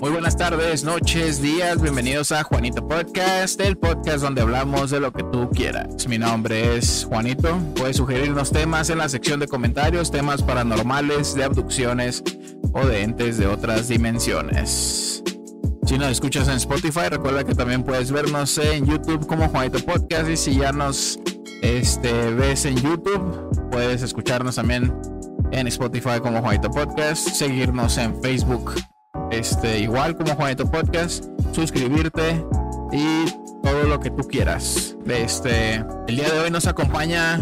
Muy buenas tardes, noches, días, bienvenidos a Juanito Podcast, el podcast donde hablamos de lo que tú quieras. Mi nombre es Juanito, puedes sugerirnos temas en la sección de comentarios, temas paranormales, de abducciones o de entes de otras dimensiones. Si nos escuchas en Spotify, recuerda que también puedes vernos en YouTube como Juanito Podcast y si ya nos este, ves en YouTube, puedes escucharnos también en Spotify como Juanito Podcast, seguirnos en Facebook este, igual como Juanito Podcast, suscribirte y todo lo que tú quieras. Este, el día de hoy nos acompaña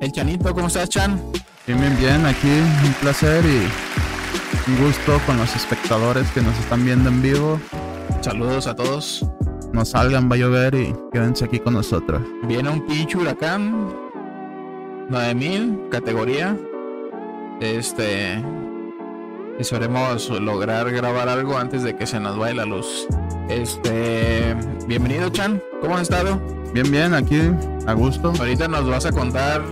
el Chanito. ¿Cómo estás, Chan? Bien, bien, bien. Aquí un placer y un gusto con los espectadores que nos están viendo en vivo. Saludos a todos. No salgan, va a llover y quédense aquí con nosotros. Viene un pinche huracán 9000 categoría. Este, Esperemos lograr grabar algo antes de que se nos vaya la luz. Este, bienvenido Chan, ¿cómo has estado? Bien, bien, aquí, a gusto. Ahorita nos vas a contar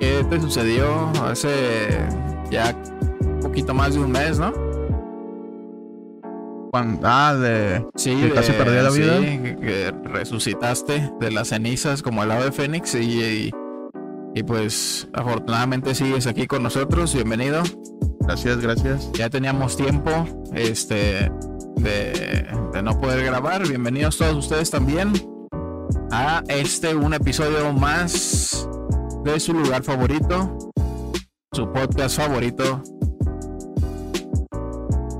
qué te sucedió hace ya un poquito más de un mes, ¿no? Cuando, ah, de sí, que casi perdí la vida. Sí, que, resucitaste de las cenizas como el ave fénix y, y, y pues afortunadamente sigues aquí con nosotros. Bienvenido. Gracias, gracias. Ya teníamos tiempo este, de, de, no poder grabar. Bienvenidos todos ustedes también a este, un episodio más de su lugar favorito, su podcast favorito.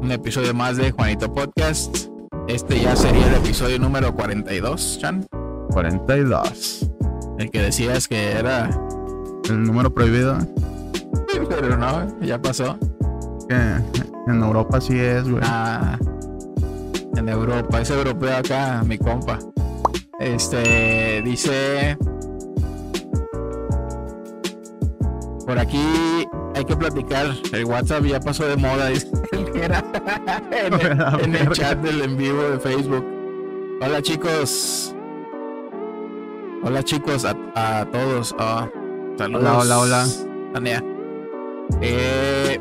Un episodio más de Juanito Podcast. Este ya sería el episodio número 42, Chan. 42. El que decías que era el número prohibido. Pero no, ya pasó que en Europa sí es, güey. Ah, en Europa, es europeo acá, mi compa. Este dice. Por aquí hay que platicar. El WhatsApp ya pasó de moda, dice era en, el, en el chat del en vivo de Facebook. Hola chicos. Hola chicos a, a todos. Oh, saludos. Hola, hola, hola. Tania. Eh,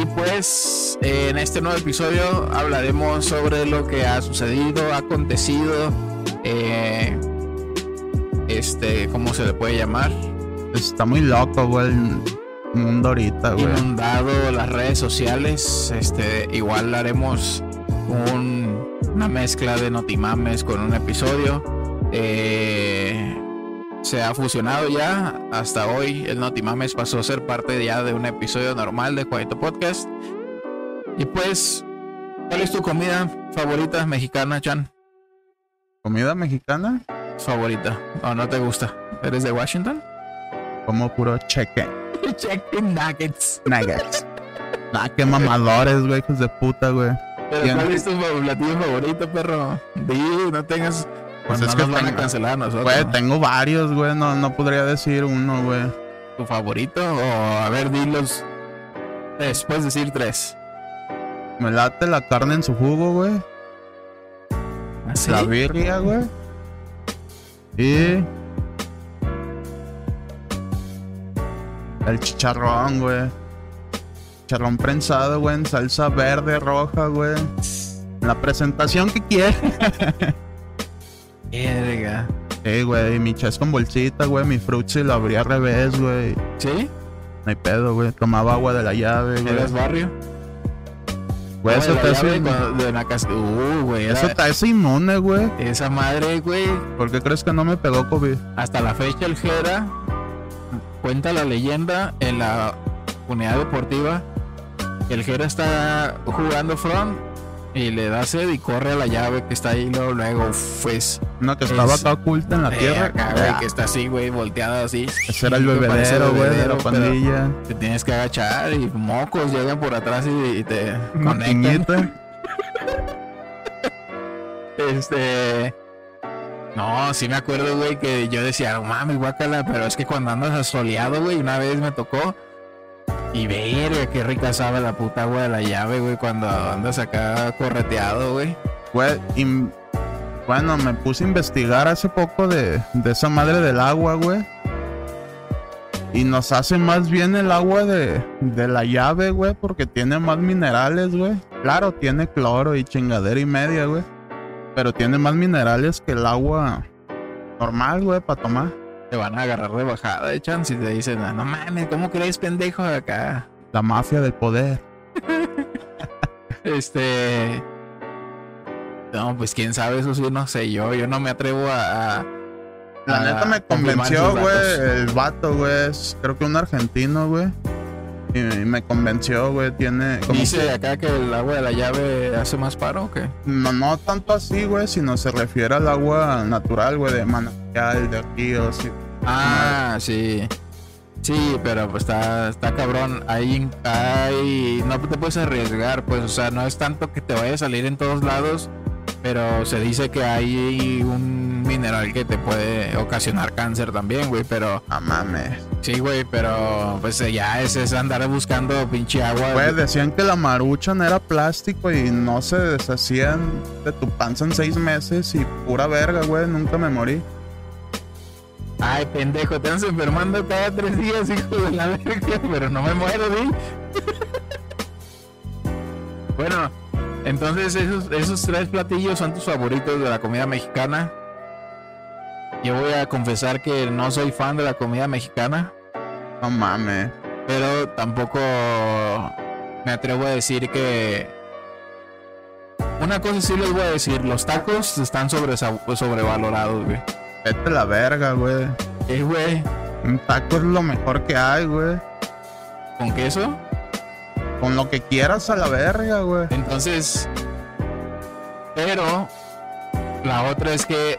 y pues en este nuevo episodio hablaremos sobre lo que ha sucedido, ha acontecido, eh, este, ¿cómo se le puede llamar? Está muy loco, güey, el mundo ahorita, güey. Inundado las redes sociales, este, igual haremos un, una mezcla de notimames con un episodio. Eh, se ha fusionado ya. Hasta hoy el Notimames pasó a ser parte ya de un episodio normal de Juanito Podcast. Y pues, ¿cuál es tu comida favorita mexicana, Chan? ¿Comida mexicana? Favorita. ¿O no te gusta? ¿Eres de Washington? Como puro cheque. Chicken nuggets. Nuggets. ah, qué mamadores, güey, hijos de puta, güey. Pero ¿cuál es tu platillo favorito, perro? Di, no tengas pues, pues es no que nos van tengo, a cancelar a nosotros. Güey, tengo varios, güey. No, no podría decir uno, güey. ¿Tu favorito? O a ver, dilos. Tres, puedes decir tres. Me late la carne en su jugo, güey. ¿Así? La birria, güey. Y. El chicharrón, güey. Chicharrón prensado, güey, en salsa verde, roja, güey. La presentación que quieres. Verga. Sí, güey, mi chas con bolsita, güey, mi frutzi lo abría al revés, güey. ¿Sí? No hay pedo, güey. Tomaba agua de la llave, güey. ¿Eres barrio? Güey, eso la casa. Uh, güey. Eso te hace inmune, güey. Esa madre, güey. ¿Por qué crees que no me pegó COVID? Hasta la fecha el Jera cuenta la leyenda en la unidad deportiva. El Jera está jugando front y le da sed y corre a la llave que está ahí luego, luego pues Una que estaba Es- acá oculta en la eh, tierra. acá, güey, que está así, güey, volteada así. Ese era el bebedero, güey, de la pandilla. Te tienes que agachar y mocos llegan por atrás y, y te conectan. Este. No, sí me acuerdo, güey, que yo decía, no mames, guácala, pero es que cuando andas asoleado, güey, una vez me tocó. Y verga, qué rica sabe la puta agua de la llave, güey, cuando andas acá correteado, güey. Güey, bueno, me puse a investigar hace poco de, de esa madre del agua, güey. Y nos hace más bien el agua de, de la llave, güey, porque tiene más minerales, güey. Claro, tiene cloro y chingadera y media, güey. Pero tiene más minerales que el agua normal, güey, para tomar. Te van a agarrar de bajada, echan si te dicen, no mames, ¿cómo crees, pendejo, acá? La mafia del poder. Este. No, pues quién sabe, eso sí, no sé yo. Yo no me atrevo a. a- La a neta me convenció, güey. El vato, güey. es creo que un argentino, güey. Y me convenció, güey. Tiene. como Dice que- acá que el agua de la llave hace más paro o qué? No, no tanto así, güey, sino se refiere al agua natural, güey, de manantial, de ríos. y- Ah, sí. Sí, pero pues está, está cabrón. Ahí, no te puedes arriesgar, pues, o sea, no es tanto que te vaya a salir en todos lados, pero se dice que hay un mineral que te puede ocasionar cáncer también, güey, pero Ah, mames. Sí, güey, pero pues ya es, es andar buscando pinche agua. Güey, decían que la maruchan era plástico y no se deshacían de tu panza en seis meses y pura verga, güey. Nunca me morí. Ay, pendejo, te andas enfermando cada tres días, hijo de la verga, pero no me muero, ¿sí? bueno, entonces esos, esos tres platillos son tus favoritos de la comida mexicana. Yo voy a confesar que no soy fan de la comida mexicana, No mames. pero tampoco me atrevo a decir que... Una cosa sí les voy a decir, los tacos están sobre, sobrevalorados, güey. Vete la verga, güey. Eh, güey, Un taco es lo mejor que hay, güey. ¿con queso? Con lo que quieras a la verga, güey. Entonces, pero la otra es que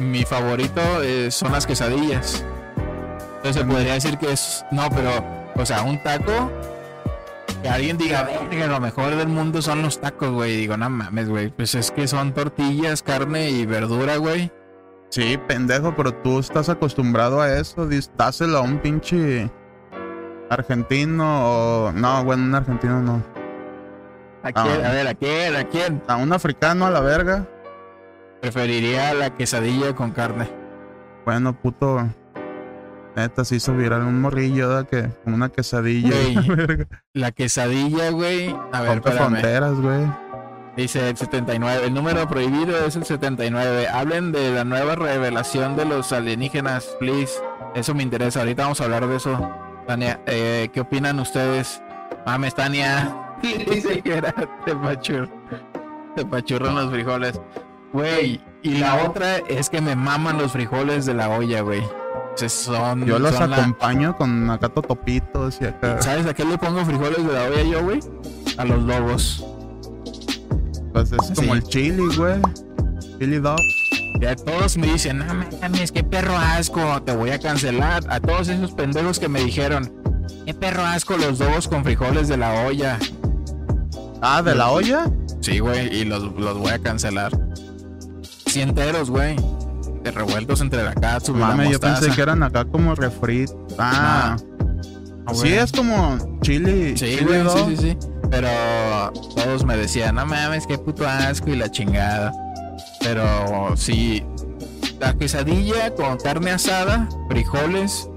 mi favorito eh, son las quesadillas. Entonces se podría decir que es, no, pero, o sea, un taco, que alguien diga, "Verga, lo mejor del mundo son los tacos, güey. Digo, no mames, güey, pues es que son tortillas, carne y verdura, güey. Sí, pendejo, pero tú estás acostumbrado a eso. Dáselo a un pinche argentino o. No, bueno, un argentino no. ¿A quién? A ver, ¿a quién? ¿A quién? A un africano a la verga. Preferiría la quesadilla con carne. Bueno, puto. Neta, se hizo viral un morrillo, ¿verdad? Que con una quesadilla. Güey, la quesadilla, güey. A ver, fronteras, güey. Dice el 79. El número prohibido es el 79. Hablen de la nueva revelación de los alienígenas, please. Eso me interesa. Ahorita vamos a hablar de eso. Tania, eh, ¿qué opinan ustedes? Mames, Tania. Dice que era te pachur. Te pachurran los frijoles. Güey, y la otra es que me maman los frijoles de la olla, güey. Son, Yo los son la- acompaño con acá totopitos y acá. ¿Sabes a qué le pongo frijoles de la olla yo, güey? A los lobos. Pues es como el chili, güey. Chili dog. Ya todos me dicen, no mames, qué perro asco, te voy a cancelar. A todos esos pendejos que me dijeron, qué perro asco los dobos con frijoles de la olla. Ah, ¿de la olla? Sí, güey, y los, los voy a cancelar. Enteros, güey. De revueltos entre la katsu y la Mame, yo pensé que eran acá como refrit. Ah, Ah, sí, es como chili. Sí, chili güey, sí, sí, sí. Pero todos me decían, no mames, qué puto asco y la chingada. Pero sí, la quesadilla con carne asada, frijoles,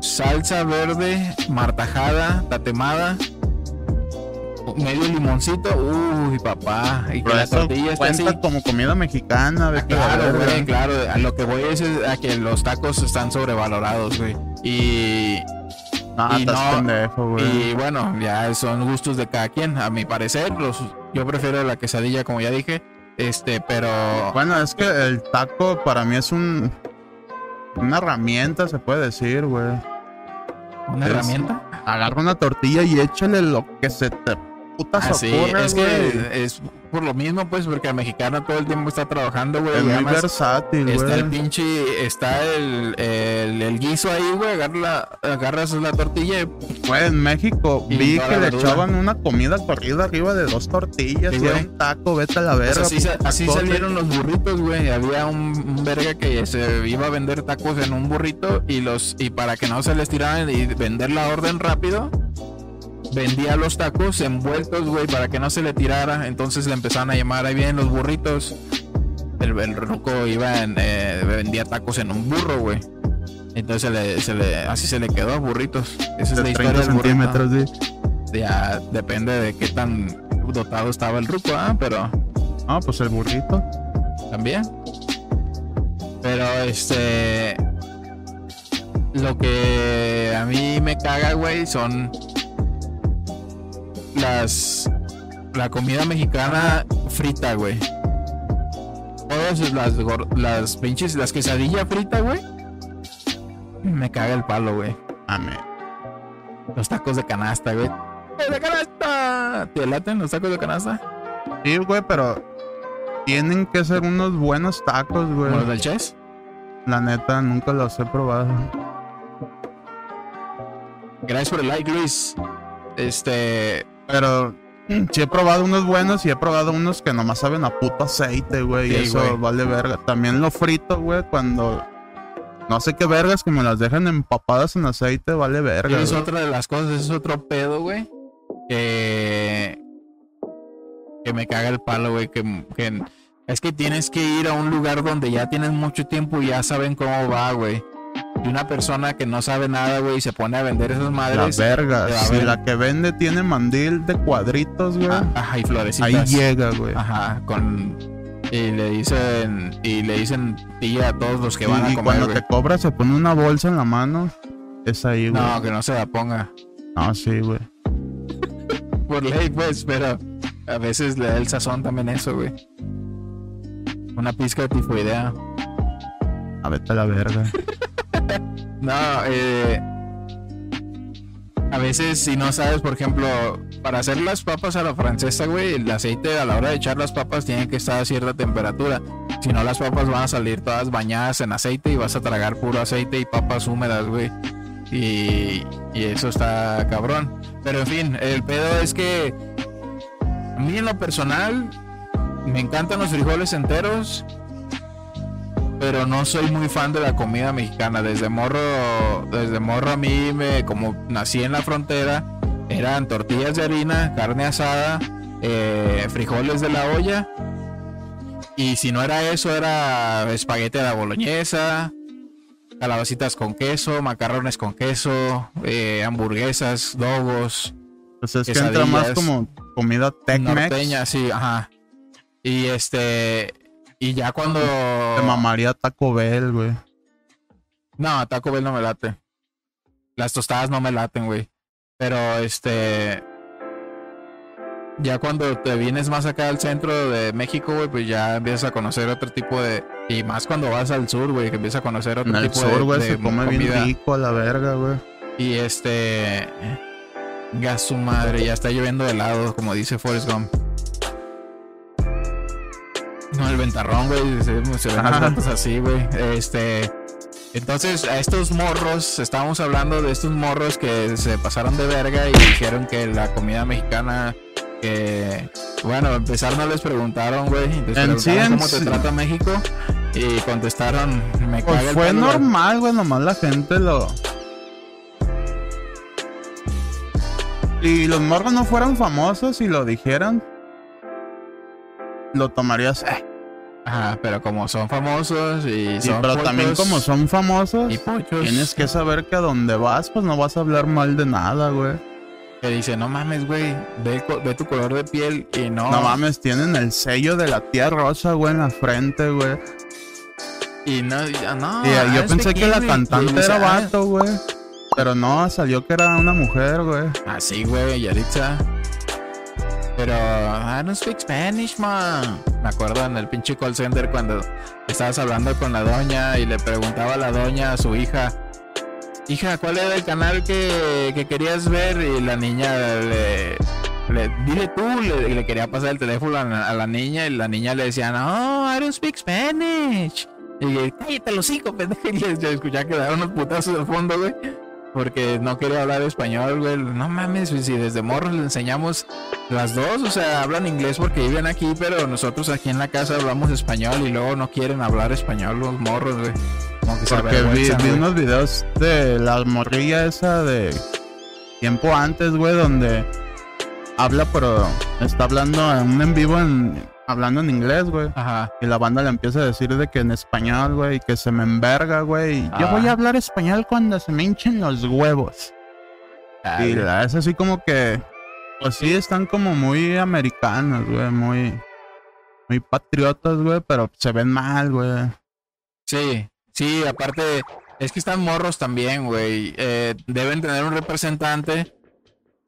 salsa verde, martajada, tatemada, medio limoncito, uy, papá. Y que la tortilla esté así. como comida mexicana. vete a la Claro, güey, claro. A lo que voy es a que los tacos están sobrevalorados, güey. Y Ah, no- pendejo, y bueno, ya son gustos de cada quien. A mi parecer, los, yo prefiero la quesadilla, como ya dije. Este, pero. Bueno, es que el taco para mí es un. Una herramienta, se puede decir, güey. ¿Una es- herramienta? Agarra una tortilla y échale lo que se te puta se sí, ocurra, es güey. que es por lo mismo, pues, porque el mexicano todo el tiempo está trabajando, güey. Es muy versátil, Está el güey. pinche, está el, el, el guiso ahí, güey. Agarra la- agarras la tortilla Güey, en México vi que la le echaban una comida corrida arriba de dos tortillas Sí, y era güey. un taco, vete a la Pues verga. así, puta así cosa. salieron los burritos, güey. Había un, un verga que se iba a vender tacos en un burrito y los y para que no se les tiraran y vender la orden rápido, vendía los tacos envueltos, güey, para que no se le tirara. Entonces le empezaron a llamar ahí vienen los burritos. El, el ruco iba en, eh, vendía tacos en un burro, güey. Entonces se le, se le, así se le quedó a burritos. Esa es De la historia 30 del centímetros. Ya depende de qué tan dotado estaba el ruco, ¿ah? Pero Ah, pues el burrito. también. Pero este. Lo que a mí me caga, güey, son las. La comida mexicana frita, güey. Todas las, las pinches, las quesadillas fritas, güey. Me caga el palo, güey. Amén. Los tacos de canasta, güey. ¡Tacos ¡De canasta! ¿Te laten los tacos de canasta? Sí, güey, pero tienen que ser unos buenos tacos, güey. Los del Chess. La neta, nunca los he probado. Gracias por el like, Luis. Este. Pero sí he probado unos buenos y he probado unos que nomás saben a puto aceite, güey. y eso güey. vale verga. También lo frito, güey, cuando no sé qué vergas que me las dejan empapadas en aceite, vale verga. es güey. otra de las cosas, es otro pedo, güey. Que. Que me caga el palo, güey. Que, que- es que tienes que ir a un lugar donde ya tienes mucho tiempo y ya saben cómo va, güey. Y una persona que no sabe nada, güey, y se pone a vender esas La madres. verga. a Si la que vende tiene mandil de cuadritos, güey. ah, Ajá, y florecitas. ahí llega, güey. Ajá, con. Y le dicen. Y le dicen tía a todos los que van y a y comer. cuando güey. te cobra se pone una bolsa en la mano. Es ahí, güey. No, que no se la ponga. No, sí, güey. Por ley, pues, pero a veces le da el sazón también eso, güey. Una pizca de tifoidea. A vete a la verga. No, eh. A veces, si no sabes, por ejemplo, para hacer las papas a la francesa, güey, el aceite a la hora de echar las papas tiene que estar a cierta temperatura. Si no, las papas van a salir todas bañadas en aceite y vas a tragar puro aceite y papas húmedas, güey. Y, y eso está cabrón. Pero en fin, el pedo es que a mí en lo personal me encantan los frijoles enteros pero no soy muy fan de la comida mexicana. Desde morro, desde morro a mí me, como nací en la frontera, eran tortillas de harina, carne asada, eh, frijoles de la olla. Y si no era eso, era espagueti a la boloñesa, calabacitas con queso, macarrones con queso, eh, hamburguesas, dogos, Pues es que entra más como comida Tec-Mex. norteña, sí, ajá. Y este, y ya cuando... Te mamaría Taco Bell, güey. No, Taco Bell no me late. Las tostadas no me laten, güey. Pero este. Ya cuando te vienes más acá al centro de México, güey, pues ya empiezas a conocer otro tipo de. Y más cuando vas al sur, güey, que empiezas a conocer otro En el tipo de- sur, güey, de, se come bien rico a la verga, güey. Y este. Gas su madre, ya está lloviendo de helado, como dice Forrest Gump. No, el ventarrón, güey. Se, se ven las así, güey. Este. Entonces, a estos morros, estábamos hablando de estos morros que se pasaron de verga y dijeron que la comida mexicana. Que. Bueno, a empezar no les preguntaron, güey. Les preguntaron sí, cómo te trata México. Y contestaron, me Pues caga el fue pelo, güey". normal, güey, nomás la gente lo. Si los morros no fueran famosos y lo dijeran, lo tomarías. eh. Ajá, pero como son famosos y Sí, son pero también como son famosos, y pochos, tienes que saber que a donde vas, pues no vas a hablar mal de nada, güey. que dice, no mames, güey, ve, tu color de piel y no, No mames, tienen el sello de la tía Rosa, güey, en la frente, güey. y no, ya no. Y eh, yo ah, pensé este que la cantante era ah, vato, güey. Pero no, salió que era una mujer, güey. Ah, sí, güey, Yaritza. Pero, I don't speak Spanish, man. Me acuerdo en el pinche call center cuando estabas hablando con la doña y le preguntaba a la doña a su hija, hija, ¿cuál era el canal que, que querías ver? Y la niña le, le- dile tú, le, le quería pasar el teléfono a la, niña y la niña le decía, no, I don't speak Spanish. Y yo, cállate los hijos, pendejo. Y le- yo escuchaba que daban unos putazos de fondo, güey. Porque no quería hablar español, güey. No mames, si desde morros le enseñamos las dos, o sea, hablan inglés porque viven aquí, pero nosotros aquí en la casa hablamos español y luego no quieren hablar español los morros, güey. Como que se Porque vi, vi unos videos de la morrilla esa de tiempo antes, güey, donde habla, pero está hablando en un en vivo en hablando en inglés, güey. Ajá. Y la banda le empieza a decir de que en español, güey, y que se me enverga, güey. Yo Ah. voy a hablar español cuando se me hinchen los huevos. Y la- es así como que, pues sí, están como muy americanos, güey, muy, muy patriotas, güey, pero se ven mal, güey. Sí, sí, aparte, es que están morros también, güey. Eh, deben tener un representante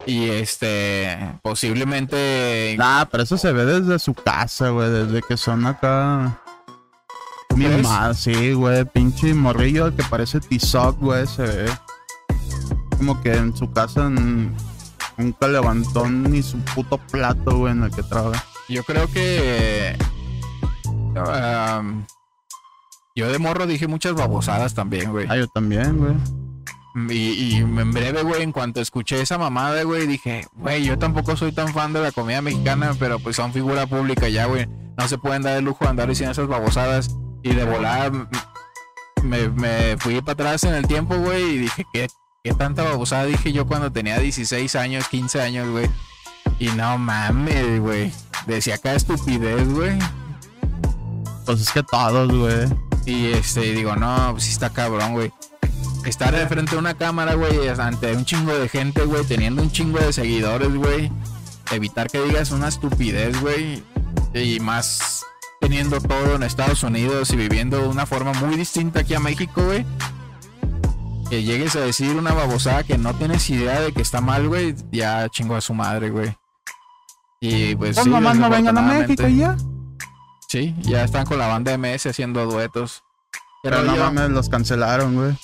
y este, posiblemente... Nah, pero eso se ve desde su casa, güey, desde que son acá. ¿Crees? Mimados, sí, güey, pinche morrillo que parece Tizoc, güey, se ve. Como que en su casa nunca levantó ni su puto plato, güey, en el que trabaja. Yo creo que... um, yo de morro dije muchas babosadas también, güey. Ah, yo también, güey. Y, y en breve, güey, en cuanto escuché esa mamada, güey, dije, güey, yo tampoco soy tan fan de la comida mexicana, pero pues son figura pública ya, güey. No se pueden dar el lujo de andar diciendo esas babosadas. Y de volar, me, me fui para atrás en el tiempo, güey, y dije, ¿qué, ¿qué tanta babosada dije yo cuando tenía 16 años, 15 años, güey? Y no mames, güey. Decía cada estupidez, güey. Pues es que todos, güey. Y este, digo, no, pues sí está cabrón, güey. Estar de frente a una cámara, güey, ante un chingo de gente, güey, teniendo un chingo de seguidores, güey. Evitar que digas una estupidez, güey. Y más teniendo todo en Estados Unidos y viviendo de una forma muy distinta aquí a México, güey. Que llegues a decir una babosada que no tienes idea de que está mal, güey, ya chingo a su madre, güey. Y pues Pues sí, nomás no vengan a México y ya. Sí, ya están con la banda MS haciendo duetos. Pero no rollo? mames, los cancelaron, güey.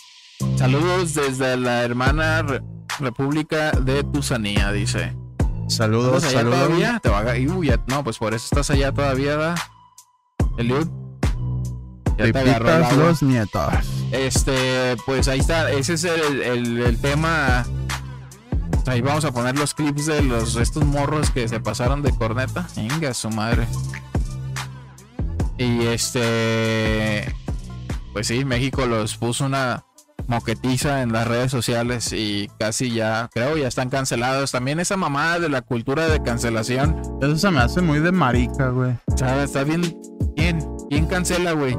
Saludos desde la hermana Re- República de Tusanía, dice. Saludos, ¿Estás allá saludos. todavía? Te va a... Uy, ya- No, pues por eso estás allá todavía, ¿verdad? Eliud. Ya te agarró Pipitas agua. los nietos. Este, pues ahí está. Ese es el, el- el tema. Ahí vamos a poner los clips de los estos morros que se pasaron de corneta. Venga, su madre. Y este. Pues sí, México los puso una moquetiza en las redes sociales y casi ya, creo, ya están cancelados. También esa mamada de la cultura de cancelación. Eso se me hace muy de marica, güey. Sea, está bien. ¿Quién? ¿Quién cancela, güey?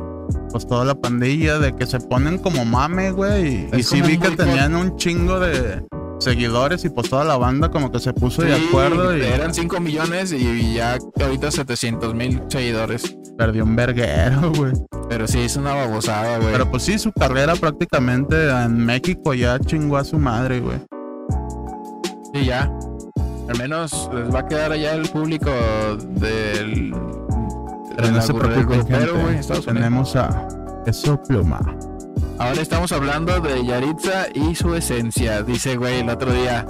Pues toda la pandilla de que se ponen como mame, güey. Y, y sí vi que boicot. tenían un chingo de seguidores y pues toda la banda como que se puso de acuerdo y Eran 5 millones y ya ahorita 700 mil seguidores. Perdió un verguero, güey. Pero sí, es una babosada, güey. Pero pues sí, su carrera prácticamente en México ya chingó a su madre, güey. Sí, ya. Al menos les va a quedar allá el público del. Pero no se preocupen. Tenemos a Eso Pluma. Ahora estamos hablando de Yaritza y su esencia. Dice, güey, el otro día.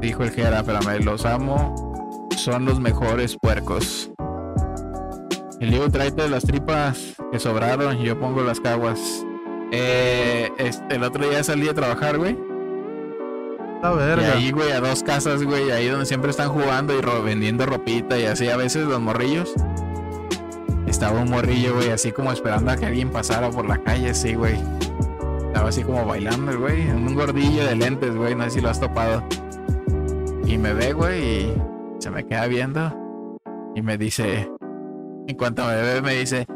Dijo el Jera, espérame, los amo. Son los mejores puercos. El Liu, tráete las tripas que sobraron y yo pongo las caguas. Eh, este, el otro día salí a trabajar, güey. La Y verga. ahí, güey, a dos casas, güey, ahí donde siempre están jugando y ro- vendiendo ropita y así a veces los morrillos. Estaba un morrillo, güey, así como esperando a que alguien pasara por la calle, sí, güey. Estaba así como bailando, güey, en un gordillo de lentes, güey, no sé si lo has topado. Y me ve, güey, y se me queda viendo. Y me dice, en cuanto me ve, me dice,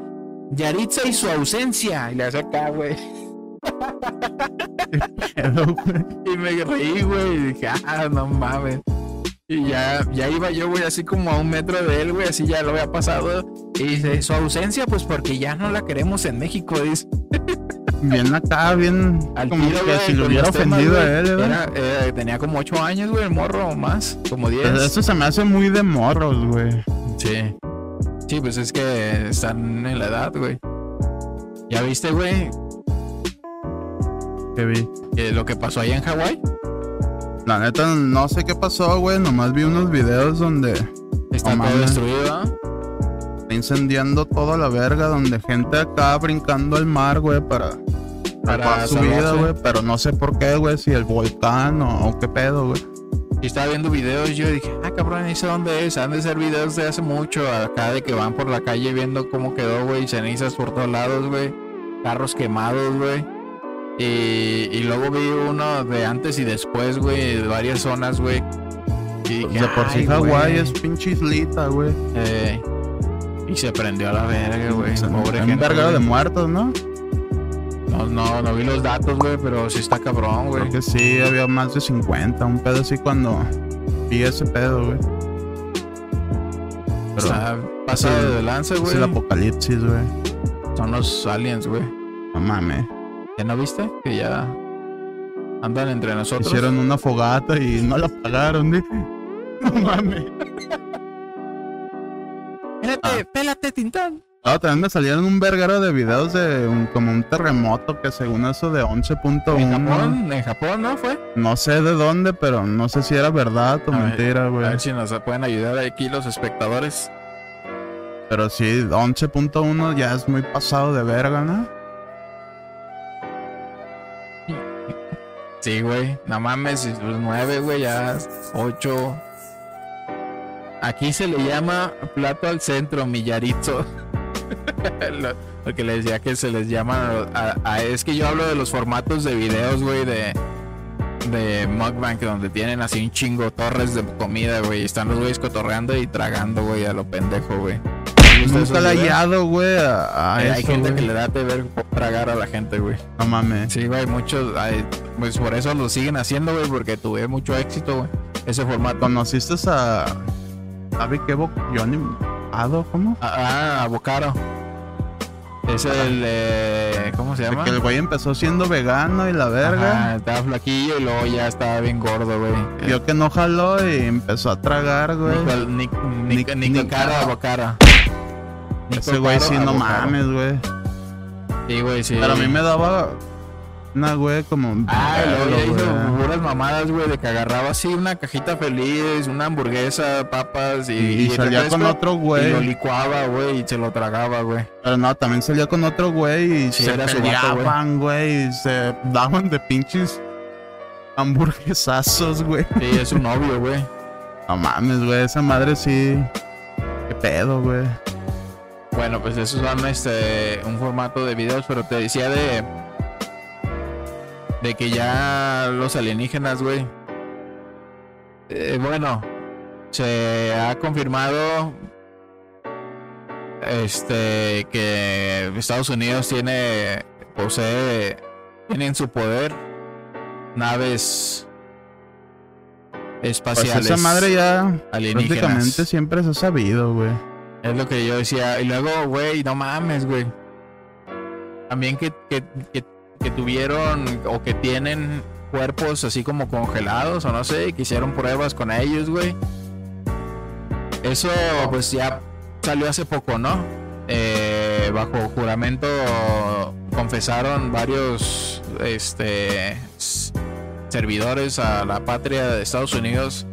Yaritza y su ausencia. Y le hace acá, güey. Güey, Y me reí, güey. Y dije, ah, no mames. Y ya, ya iba yo, güey, así como a un metro de él, güey, así ya lo había pasado. Y dice, su ausencia, pues porque ya no la queremos en México, dice. Bien acá, bien. Al como tiro, que güey, si lo hubiera temas, ofendido a güey. él, ¿verdad? Era, eh, tenía como ocho años, güey, el morro o más, como diez. Pues Eso se me hace muy de morros, güey. Sí. Sí, pues es que están en la edad, güey. ¿Ya viste, güey, Que vi. que lo que pasó allá en Hawái? La neta, no sé qué pasó, güey. Nomás vi unos videos donde Está todo destruido, ¿ah? está incendiando toda la verga. Donde gente acá brincando al mar, güey, para. Para su vida, güey. Pero no sé por qué, güey. Si el volcán o, o qué pedo, güey. Y estaba viendo videos, yo dije, ah, cabrón, ¿y dónde es? Han de ser videos de hace mucho, acá de que van por la calle viendo cómo quedó, güey, cenizas por todos lados, güey, carros quemados, güey. Y, y luego vi uno de antes y después, güey, de varias zonas, güey. Y dije, De por sí "Ay, Hawái güey". es pinche islita, güey. Eh, Y se prendió a la verga, güey. Pobre un gente. vergado de güey. muertos, ¿no? No, no, no vi los datos, güey, pero sí está cabrón, güey. Creo que sí, había más de 50, un pedo así cuando vi ese pedo, güey. Pero Está pasado Sí. de lanza, es güey. el apocalipsis, güey. Son los aliens, güey. No mames. ¿Ya no viste? Que ya andan entre nosotros. Hicieron una fogata y no la pagaron, dije. No mames. Pélate, pélate, Tintán. No, también me salieron un verguero de videos de un- como un terremoto que según eso de 11.1. En Japón, en Japón, ¿no fue? No sé de dónde, pero no sé si era verdad o A mentira, A güey. ver si nos pueden ayudar aquí los espectadores. Pero sí, 11.1 ya es muy pasado de verga, ¿no? Sí, güey. No mames, los nueve, güey, ya ocho. Aquí se le llama plato al centro, millarito. lo, lo que les decía que se les llama a- a- es que yo hablo de los formatos de videos, güey, de de mukbang donde tienen así un chingo torres de comida, güey, y están los güeyes cotorreando y tragando, güey, a lo pendejo, güey. ¿Les gusta Nunca le hallado, güey, a, a Eh, Hay gente que le da de ver tragar a la gente, güey. No mames. Sí, güey, muchos, ay, pues por eso lo siguen haciendo, güey, porque tuve mucho éxito, güey, ese formato. ¿Conociste a... ¿Sabe qué? Bo- Johnny... ¿Ado? ¿Cómo? Ah, ah, Bocaro. Es el, eh, ¿cómo se llama? que el güey empezó siendo vegano y la verga. Ajá, estaba flaquillo y luego ya estaba bien gordo, güey. Vio que no jaló y empezó a tragar, güey. Nico, Nic, Nic, Nic- Nico Nic- Cara, Bocara. Ese güey sí, no mames, güey. Sí, güey, sí. Pero a mí me daba una, güey, como... Ah, y luego ya verlo, hizo güey. puras mamadas, güey, de que agarraba así una cajita feliz, una hamburguesa, papas y, Y, y salía con otro Y lo güey. licuaba, güey, y se lo tragaba, güey. Pero no, también salía con otro güey y Sí, se peleaban, güey. Y se daban de pinches hamburguesazos, güey. Sí, es un novio, güey. No mames, güey. Esa madre sí... ¿Qué pedo, güey? Bueno, pues esos son este un formato de videos, pero te decía de de que ya los alienígenas, güey. eh, bueno, se ha confirmado este que Estados Unidos tiene posee tiene en su poder naves Pues espaciales esa madre ya alienígenas. prácticamente siempre se ha sabido, güey. Es lo que yo decía. Y luego, güey, no mames, güey. También que, que, que, que tuvieron o que tienen cuerpos así como congelados o no sé, que hicieron pruebas con ellos, güey. Eso pues ya salió hace poco, ¿no? Eh, bajo juramento confesaron varios este servidores a la patria de Estados Unidos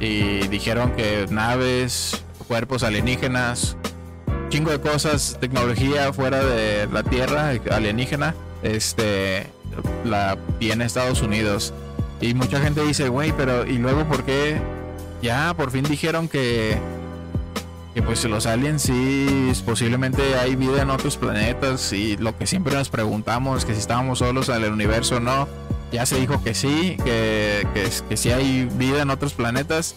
y dijeron que naves, cuerpos alienígenas, chingo de cosas, tecnología fuera de la Tierra alienígena, este la viene Estados Unidos. Y mucha gente dice, güey, pero ¿y luego por qué? Ya, por fin dijeron que que pues los aliens sí posiblemente hay vida en otros planetas y lo que siempre nos preguntamos que si estábamos solos en el universo o no ya se dijo que sí que, que, hay vida en otros planetas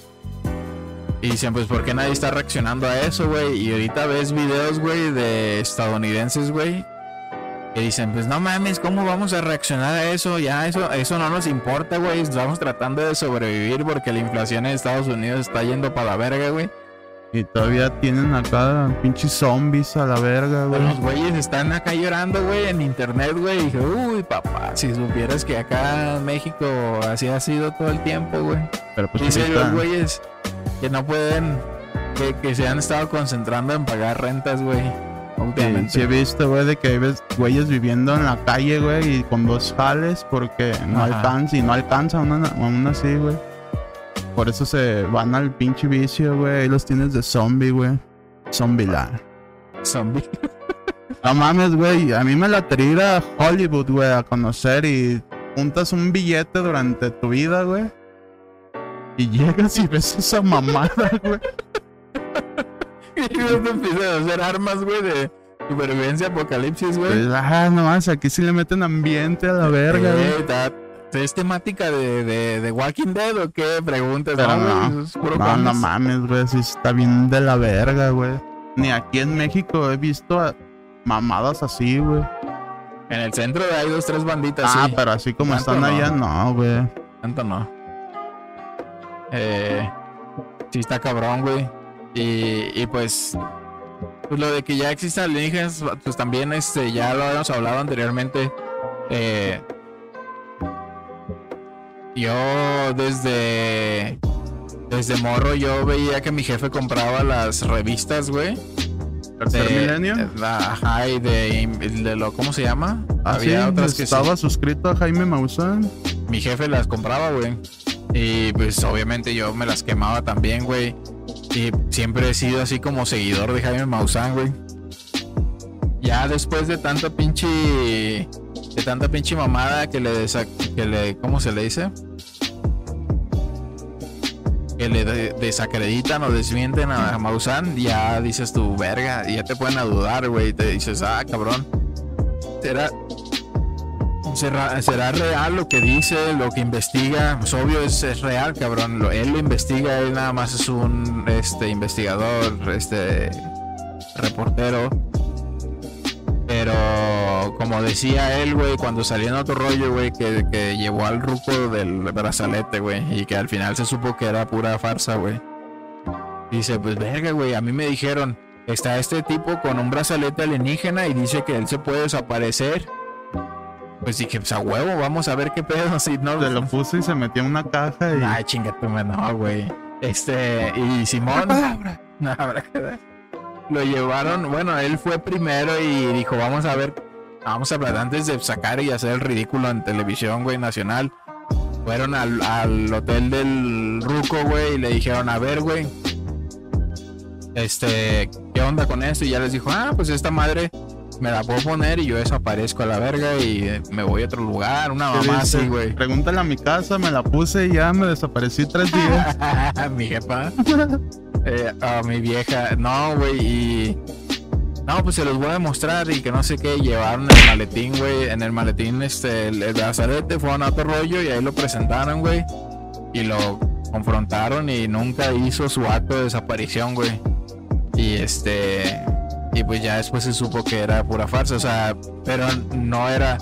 y dicen pues por qué nadie está reaccionando a eso güey y ahorita ves videos güey de estadounidenses güey que dicen pues no mames cómo vamos a reaccionar a eso ya eso eso no nos importa güey estamos tratando de sobrevivir porque la inflación en Estados Unidos está yendo para la verga güey Y todavía tienen acá pinches zombies a la verga, güey. Los güeyes están acá llorando, güey, en internet, güey. Y dije, uy, papá, si supieras que acá en México así ha sido todo el tiempo, güey. Pero pues Dicen los güeyes que no pueden, que, que se han estado concentrando en pagar rentas, güey. Sí, Últimamente. sí he visto, güey, de que hay ves- güeyes viviendo en la calle, güey, y con dos jales porque no Ajá. alcanza y no alcanza aún así, güey. Por eso se van al pinche vicio, güey. Ahí los tienes de zombie, güey. Zombieland. Zombie. No mames, güey. A mí me la ir a Hollywood, güey, a conocer y juntas un billete durante tu vida, güey. Y llegas y ves esa mamada, güey. Empiezan a hacer armas, güey, de supervivencia, apocalipsis, güey. Pues, ah, nomás, aquí sí le meten ambiente a la verga, güey. ¿Es temática de, de, de Walking Dead o qué? Preguntas, Pero ¿no, no, No, mames, güey. Sí está bien de la verga, güey. ni aquí en México he visto a mamadas así, güey. En el centro hay dos, tres banditas. Ah, sí. pero así como Tanto están no. allá, no, güey. Tanto no. Eh, sí está cabrón, güey. Y, y pues, pues lo de que ya existen alienígenas, pues también este, ya lo habíamos hablado anteriormente. Eh, yo desde desde morro yo veía que mi jefe compraba las revistas, güey. Tercer milenio. de- Ajá, y de, de lo, ¿cómo se llama? Ah, sí, Había otras que sí estaba suscrito a Jaime Maussan. mi jefe las compraba, güey. Y pues obviamente yo me las quemaba también, güey. Y siempre he sido así como seguidor de Jaime Maussan, güey. Ya después de tanta pinche. De tanta pinche mamada que le, desa- que le. ¿Cómo se le dice? Que le de- desacreditan o desmienten a Maussan, ya dices tu verga, ya te pueden a dudar, güey. Te dices, ah, cabrón. ¿Será, ¿Será, real lo que dice, lo que investiga? Pues obvio es, es real, cabrón. Él lo investiga, él nada más es un este investigador, este reportero. Pero como decía él, güey, cuando salió en otro rollo, güey, que, que llevó al ruco del brazalete, güey, y que al final se supo que era pura farsa, güey. Dice, pues verga, güey, a mí me dijeron, está este tipo con un brazalete alienígena y dice que él se puede desaparecer. Pues dije, pues a huevo, vamos a ver qué pedo, si no... Se lo puso y se metió en una caja y. Ay, chingate, no, güey. Este, y Simón... No, habrá que ver. Lo llevaron, bueno, él fue primero y dijo, vamos a ver, vamos a hablar antes de sacar y hacer el ridículo en televisión, güey, nacional. Fueron al, al hotel del Ruco, güey, y le dijeron, a ver, güey, este, ¿qué onda con esto? Y ya les dijo, ah, pues esta madre me la puedo poner y yo desaparezco a la verga y eh, me voy a otro lugar, una ¿Qué mamá dice? así, güey. Pregúntale a mi casa, me la puse y ya me desaparecí tres días. mi jefa. Eh, a mi vieja. No, güey. Y. No, pues se los voy a demostrar y que no sé qué. Llevaron el maletín, güey. En el maletín, este, el, el brazalete, fueron a otro rollo y ahí lo presentaron, güey. Y lo confrontaron y nunca hizo su acto de desaparición, güey. Y este. Y pues ya después se supo que era pura farsa. O sea, pero no era.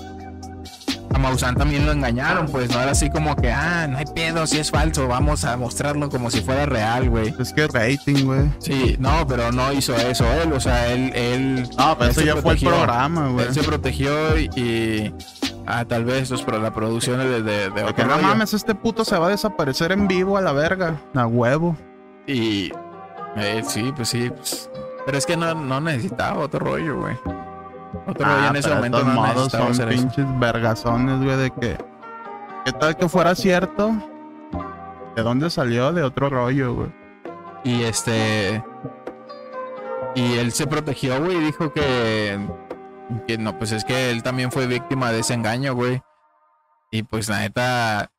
A Maussan también lo engañaron, pues no era así como que, ah, no hay pedo, si es falso, vamos a mostrarlo como si fuera real, güey. Es que rating, güey. Sí, no, pero no hizo eso él, o sea, él, él. No, pero él eso ya fue el programa, güey. Él se protegió y, y- ah, tal vez pues, por la producción de, de, de Porque no mames, este puto se va a desaparecer en vivo a la verga. A huevo. Y eh, sí, pues sí. pues, pero es que no, no necesitaba otro rollo, güey. Otro rollo en ese Ah, momento no modos son hacer eso. pinches vergazones, güey, de que. ¿Qué tal que fuera cierto? ¿De dónde salió? De otro rollo, güey. Y este. Y él se protegió, güey, y dijo que. Que no, pues es que él también fue víctima de ese engaño, güey. Y pues la neta.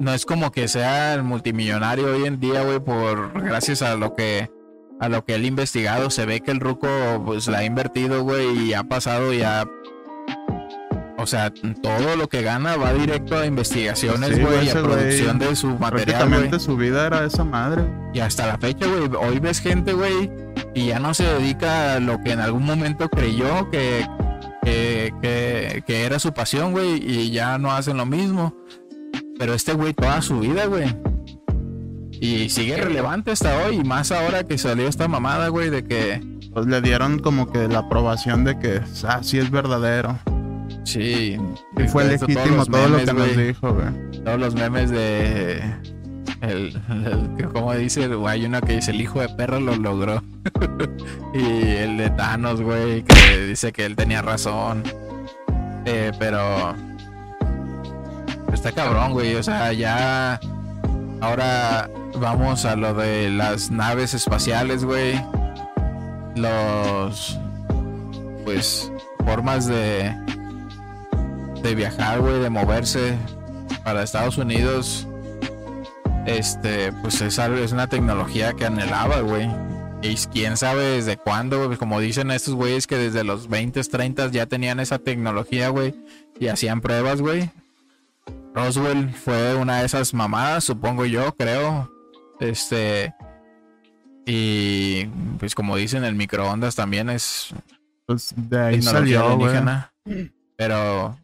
No es como que sea el multimillonario hoy en día, güey, por gracias a lo que a lo que él ha investigado, se ve que el ruco pues la ha invertido, güey, y ha pasado ya o sea, todo lo que gana va directo a investigaciones, güey, a producción de su material. Prácticamente su vida era esa madre. Y hasta la fecha, güey, hoy ves gente, güey, y ya no se dedica a lo que en algún momento creyó que, que, que- que era su pasión, güey, y ya no hacen lo mismo. Pero este güey toda su vida, güey. Y sigue relevante hasta hoy, y más ahora que salió esta mamada, güey, de que Pues le dieron como que la aprobación de que, ah, sí es verdadero. sí. Y fue legítimo los todo lo memes, que nos dijo, güey. Todos los memes de. El, el- que como dice, güey, hay uno que dice el hijo de perro lo logró. y el de Thanos, güey, que dice que él tenía razón. Eh, pero está cabrón, güey. O sea, ya ahora vamos a lo de las naves espaciales, güey. Los pues formas de de viajar, güey, de moverse para Estados Unidos. Este, pues es es una tecnología que anhelaba, güey. Y quién sabe desde cuándo, güey. Como dicen estos güeyes que desde los 20, 30 ya tenían esa tecnología, güey. Y hacían pruebas, güey. Roswell fue una de esas mamadas, supongo yo, creo. Este. Y pues como dicen, el microondas también es Pues de ahí salió, güey. alienígena. Pero,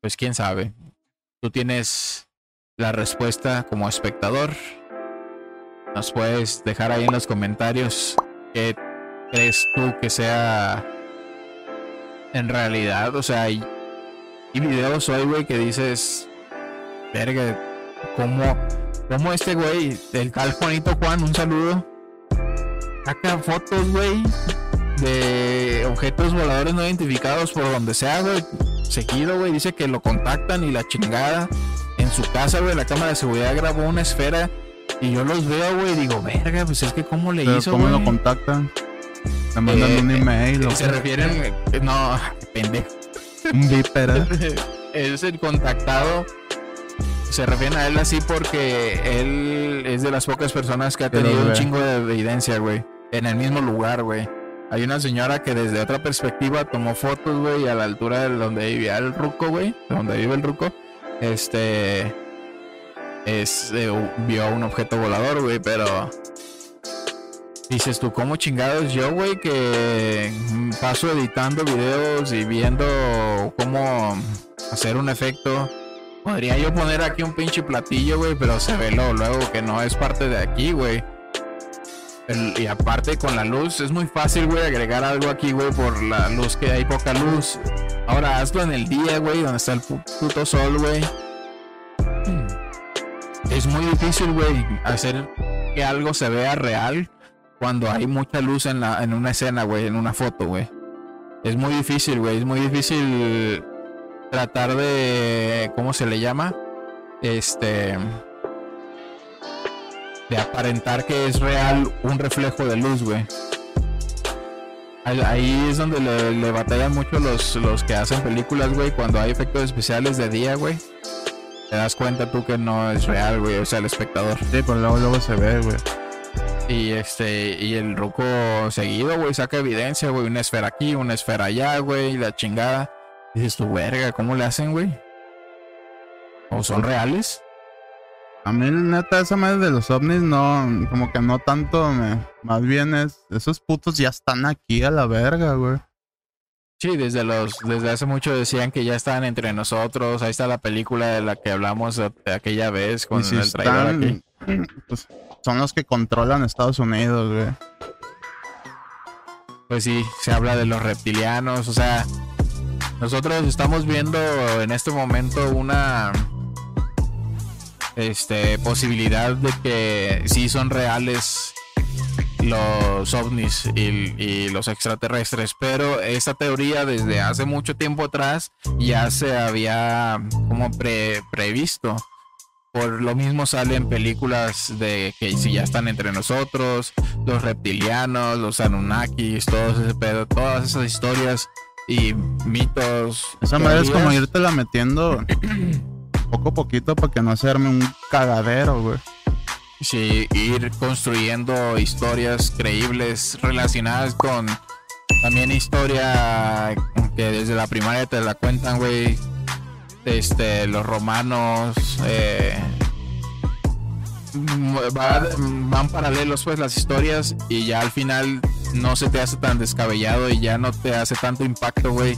pues quién sabe. Tú tienes la respuesta como espectador. Nos puedes dejar ahí en los comentarios qué crees tú que sea en realidad. O sea, hay, hay videos hoy, güey, que dices, verga, ¿cómo, cómo este güey, el tal Juanito Juan, un saludo, saca fotos, güey, de objetos voladores no identificados por donde sea, güey. Seguido, güey, dice que lo contactan y la chingada. En su casa, güey, la cámara de seguridad grabó una esfera. Y yo los veo, güey, digo, verga, pues es que cómo le Pero hizo, ¿Cómo güey. lo contactan? Le mandan Eh, un email o Se refieren, no, pendejo. un viper. ¿eh? es el contactado. Se refieren a él así porque él es de las pocas personas que ha tenido un chingo de evidencia, güey. En el mismo lugar, güey. Hay una señora que desde otra perspectiva tomó fotos, güey, a la altura de donde vivía el ruco, güey. De donde vive el ruco. Este. Es, eh, vio un objeto volador, güey, pero. Dices tú, ¿cómo chingados yo, güey? Que paso editando videos y viendo cómo hacer un efecto. Podría yo poner aquí un pinche platillo, güey, pero se ve luego, luego que no es parte de aquí, güey. Y aparte con la luz, es muy fácil, güey, agregar algo aquí, güey, por la luz que hay poca luz. Ahora hazlo en el día, güey, donde está el pu- puto sol, güey. Es muy difícil, güey, hacer que algo se vea real cuando hay mucha luz en, la, en una escena, güey, en una foto, güey. Es muy difícil, güey. Es muy difícil tratar de. ¿Cómo se le llama? Este. De aparentar que es real un reflejo de luz, güey. Ahí- es donde le, le batallan mucho los, los que hacen películas, güey. Cuando hay efectos especiales de día, güey. Te das cuenta tú que no es real, güey. O sea, el espectador. Sí, pero luego, luego se ve, güey. Y este, y el ruco seguido, güey, saca evidencia, güey, una esfera aquí, una esfera allá, güey, y la chingada. Dices tu verga, ¿cómo le hacen, güey? ¿O son reales? A mí, neta, esa madre de los ovnis no, como que no tanto, me, más bien es, esos putos ya están aquí a la verga, güey. Sí, desde los, desde hace mucho decían que ya estaban entre nosotros. Ahí está la película de la que hablamos de de aquella vez con si el traidor aquí. están, pues, son los que controlan Estados Unidos, güey. Pues sí, se habla de los reptilianos, o sea, nosotros estamos viendo en este momento una este posibilidad de que sí son reales los ovnis y, los extraterrestres, pero esta teoría desde hace mucho tiempo atrás ya se había como pre- previsto. Por lo mismo salen películas de que si ya están entre nosotros, los reptilianos, los Anunnakis, todo ese pedo, todas esas historias y mitos. Esa madre es como irte metiendo poco a poquito para que no se arme un cagadero, güey. Sí, ir construyendo historias creíbles relacionadas con también historia que desde la primaria te la cuentan, güey. Este, los romanos, eh, mm, va- van paralelos pues las historias y ya al final no se te hace tan descabellado y ya no te hace tanto impacto, güey.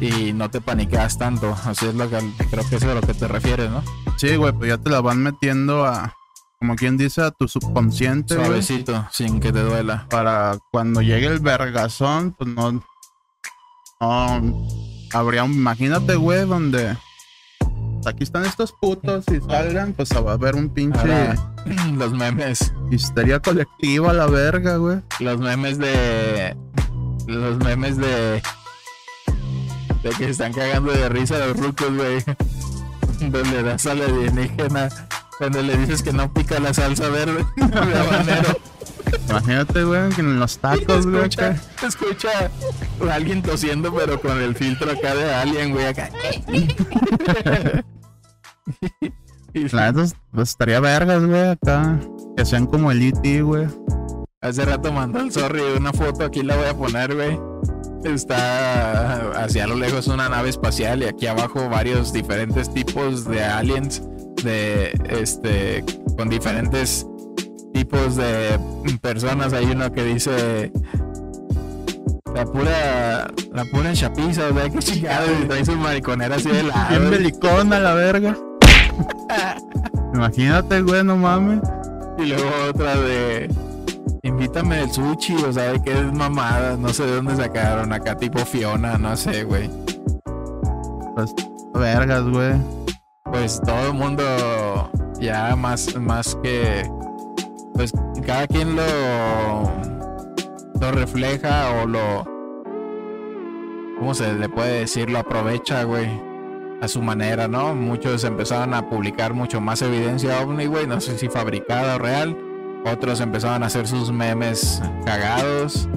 Y no te paniqueas tanto. Así es lo que creo que es a lo que te refieres, ¿no? Sí, güey, pues ya te la van metiendo a, como quien dice, a tu subconsciente, güey. Suavecito, sin que te duela. Para cuando llegue el vergazón, pues no. No. Habría un. Imagínate, güey, donde. Aquí están estos putos y salgan, pues va a haber un pinche Ahora, los memes, histeria colectiva la verga, güey. los memes de. Los memes de. De que se están cagando de risa los rucos, güey. Donde das al alienígena. Cuando le dices que no pica la salsa verde de habanero. Imagínate, güey, que en los tacos, güey. escucha, a alguien tosiendo, pero con el filtro acá de alien, güey, acá. La neta, pues estaría vergas, güey, acá. Que sean como el E.T., güey. Hace rato mandó el sorry una foto, aquí la voy a poner, güey. Está hacia lo lejos una nave espacial y aquí abajo varios diferentes tipos de aliens de este con diferentes tipos de personas. Hay uno que dice la pura, la pura chapiza, o sea, que chingado, y trae su mariconera así de lado. Bien belicona la verga. Imagínate, güey, no mames. Y luego otra de invítame el sushi, o sea, de que es mamada, no sé de dónde sacaron acá, tipo Fiona, no sé, güey. Pues, vergas, güey. Pues todo el mundo ya más, más que, pues cada quien lo, lo refleja o lo, ¿cómo se le puede decir? Lo aprovecha, güey. A su manera, ¿no? Muchos empezaron a publicar mucho más evidencia ovni, güey. No sé si fabricada o real. Otros empezaron a hacer sus memes cagados.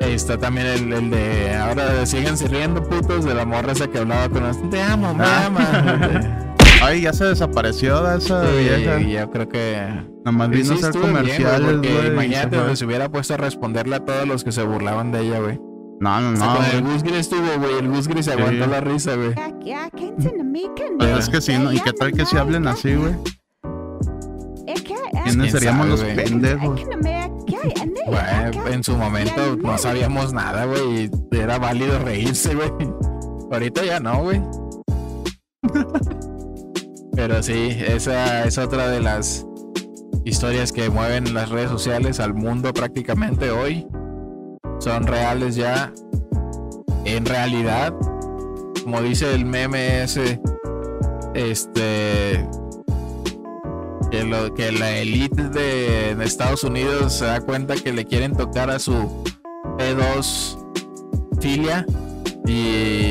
Ahí está también el, el de ahora siguen riendo putos de la morra esa que hablaba con nosotros. Te amo, me Ah. ama. Ay, ya se desapareció de esa Sí, vieja. yo creo que Nada más Sí, vino a hacer bien, comerciales, Imagínate, güey, se hubiera puesto a responderle a todos los que se burlaban de ella, güey. No, no, no. el. Gus Gris estuvo, güey. El Gus Gris aguantó la risa, güey. Pues es que sí, ¿no? ¿Y qué tal que si hablen así, güey? ¿Quiénes ¿Quién seríamos sabe, los pendejos? Güey, en su momento no sabíamos nada, güey. Era válido reírse, güey. Ahorita ya no, güey. Pero sí, esa es otra de las historias que mueven las redes sociales al mundo prácticamente hoy. Son reales ya. En realidad, como dice el meme ese, este, que, lo, que la elite de, de Estados Unidos se da cuenta que le quieren tocar a su P2 filia y,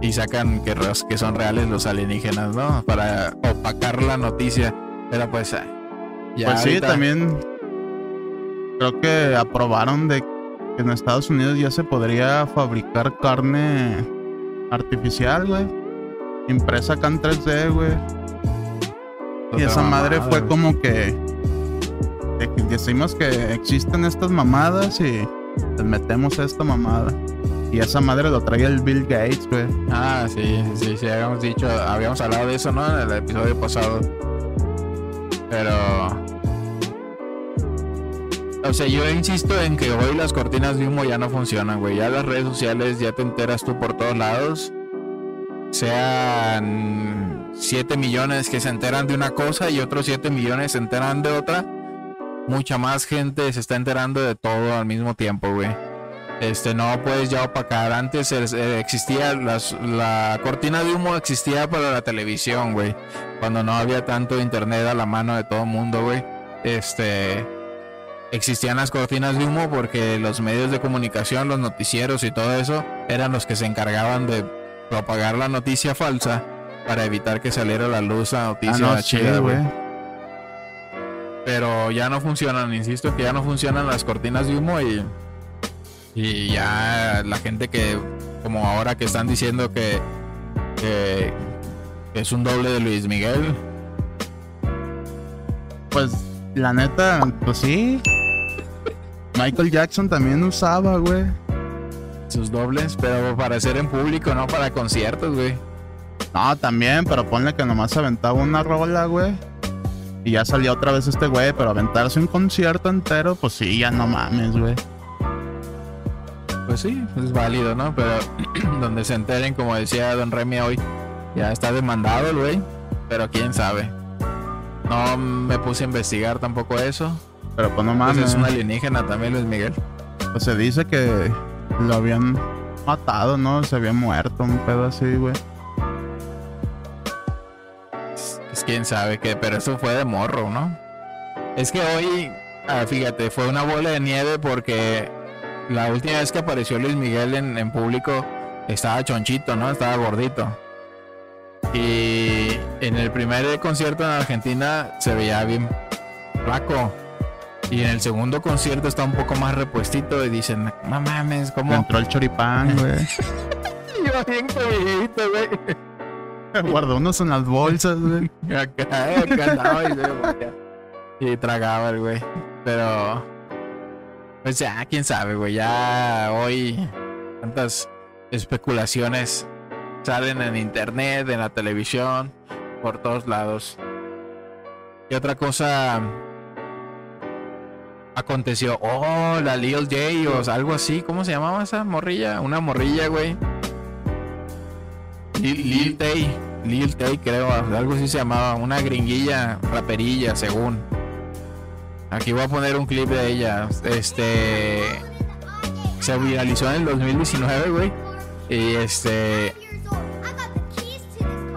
y sacan que, son reales los alienígenas, ¿no? Para opacar la noticia. Pero pues, ya Pues sí, también creo que aprobaron de que en Estados Unidos ya se podría fabricar carne artificial, güey. Impresa acá en 3D, güey. Y esa madre fue como que, de que decimos que existen estas mamadas y les metemos esta mamada. Y esa madre lo trae el Bill Gates, güey. Ah, sí, sí, sí, habíamos dicho, habíamos hablado de eso, ¿no? En el episodio pasado. Pero... O sea, yo insisto en que hoy las cortinas de humo ya no funcionan, güey. Ya las redes sociales ya te enteras tú por todos lados. Sean 7 millones que se enteran de una cosa y otros 7 millones se enteran de otra. Mucha más gente se está enterando de todo al mismo tiempo, güey. Este, no puedes ya opacar. Antes es- eh, existía la cortina de humo existía para la televisión, güey. Cuando no había tanto internet a la mano de todo el mundo, güey. Este, existían las cortinas de humo porque los medios de comunicación, los noticieros y todo eso eran los que se encargaban de propagar la noticia falsa para evitar que saliera a la luz la Ah, noticia no, sí, chida, güey. güey. Pero ya no funcionan, insisto que ya no funcionan las cortinas de humo y, y ya la gente que, como ahora que están diciendo que, que, que es un doble de Luis Miguel, Pues, la neta, pues sí. Michael Jackson también usaba, güey. sus dobles, pero para hacer en público, no para conciertos, güey. No, también, pero ponle que nomás aventaba una rola, güey. Y ya salía otra vez este güey, pero aventarse un concierto entero, pues sí, ya no mames, güey. Pues sí, es válido, ¿no? Pero donde se enteren, como decía Don Remy hoy, ya está demandado el güey, pero quién sabe. No me puse a investigar tampoco eso. Pero pues no Pues mames. es un alienígena también, Luis Miguel. Pues se dice que lo habían matado, ¿no? Se había muerto, un pedo así, güey. Pues quién sabe qué, pero eso fue de morro, ¿no? Es que hoy, ah, fíjate, fue una bola de nieve porque la última vez que apareció Luis Miguel en, en público estaba chonchito, ¿no? Estaba gordito. Y en el primer concierto en Argentina se veía bien flaco. Y en el segundo concierto está un poco más repuestito y dicen, no mames, ¿cómo? entró el choripán, güey. Iba bien comidito, güey. Guardó unos en las bolsas, güey. Acá, acá andaba y, se- y tragaba el güey. Pero, pues ya, quién sabe, güey. Ya hoy, tantas especulaciones salen en internet, en la televisión, por todos lados. ¿Qué otra cosa aconteció? Oh, la Lil J o algo así. ¿Cómo se llamaba esa morrilla? Una morrilla, güey. Lil, Tay. Lil Tay, creo. Algo así se llamaba. Una gringuilla, raperilla, según. Aquí voy a poner un clip de ella. Este. Se viralizó en el 2019, güey. Y este.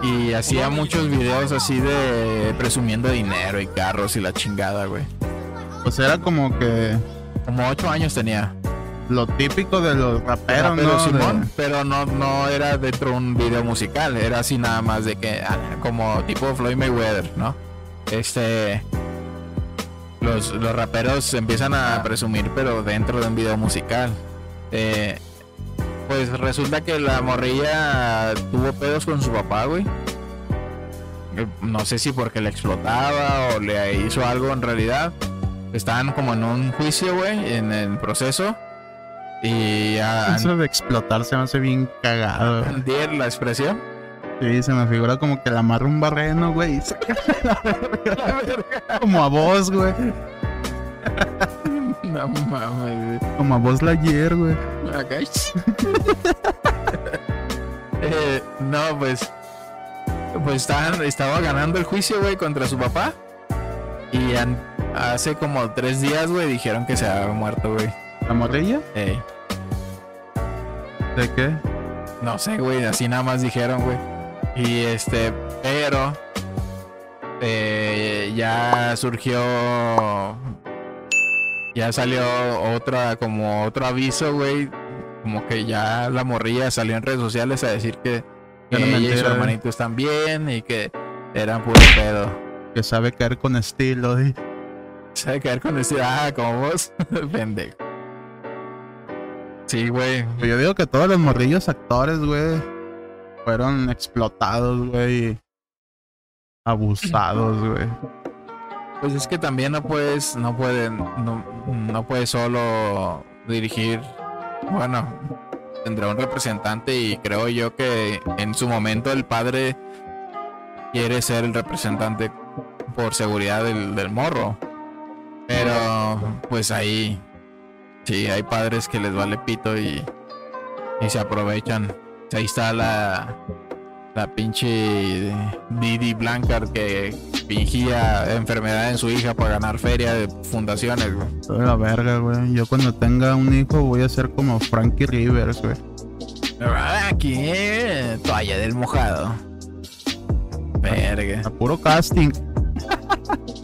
Y hacía muchos videos así de presumiendo dinero y carros y la chingada, güey. Pues era como que Como ocho años tenía. lo típico de los raperos, Rapero ¿no? De- Simón, pero no, no era dentro de un video musical, era así nada más de que, ah, como tipo Floyd Mayweather, ¿no? Este. Los, los raperos empiezan a presumir, pero dentro de un video musical. Eh, pues resulta que la morrilla tuvo pedos con su papá, güey. Eh, No sé si porque le explotaba o le hizo algo en realidad. Estaban como en un juicio, güey, en el proceso. Y a, Eso de explotar se me hace bien cagado. güey. entender la expresión. Sí, se me figura como que le amarra un barreno, güey. y se la verga. como a vos, güey. No mames, Como a vos la ayer, güey. Acá. Eh, no, pues. Pues estaban, estaba ganando el juicio, güey, contra su papá. Y an- hace como tres días, güey, dijeron que se había muerto, güey. ¿La morrilla? Ey, ¿De qué? no sé, güey, así nada más dijeron, güey. Y este, pero. eh, ya surgió. Ya salió otra, como otro aviso, güey. Como que ya la morrilla salió en redes sociales a decir que, que Era ella y su eh. hermanito están bien y que eran puro pedo. Que sabe caer con estilo. ¿sí? Se va a quedar con este, ah, como vos, pendejo. Sí, güey. Yo digo que todos los morrillos actores, güey, fueron explotados, güey. Abusados, güey. Pues es que también no puedes, no pueden, no, no puedes solo dirigir. Bueno, tendrá un representante y creo yo que en su momento el padre quiere ser el representante por seguridad del, del morro. Pero pues ahí sí hay padres que les vale pito y, y se aprovechan. Ahí está la, la pinche Didi Blancard que fingía enfermedad en su hija para ganar feria de fundaciones, güey. Toda la verga, güey. Yo cuando tenga un hijo voy a ser como Frankie Rivers, güey. Aquí, toalla del mojado. Verga. A puro casting.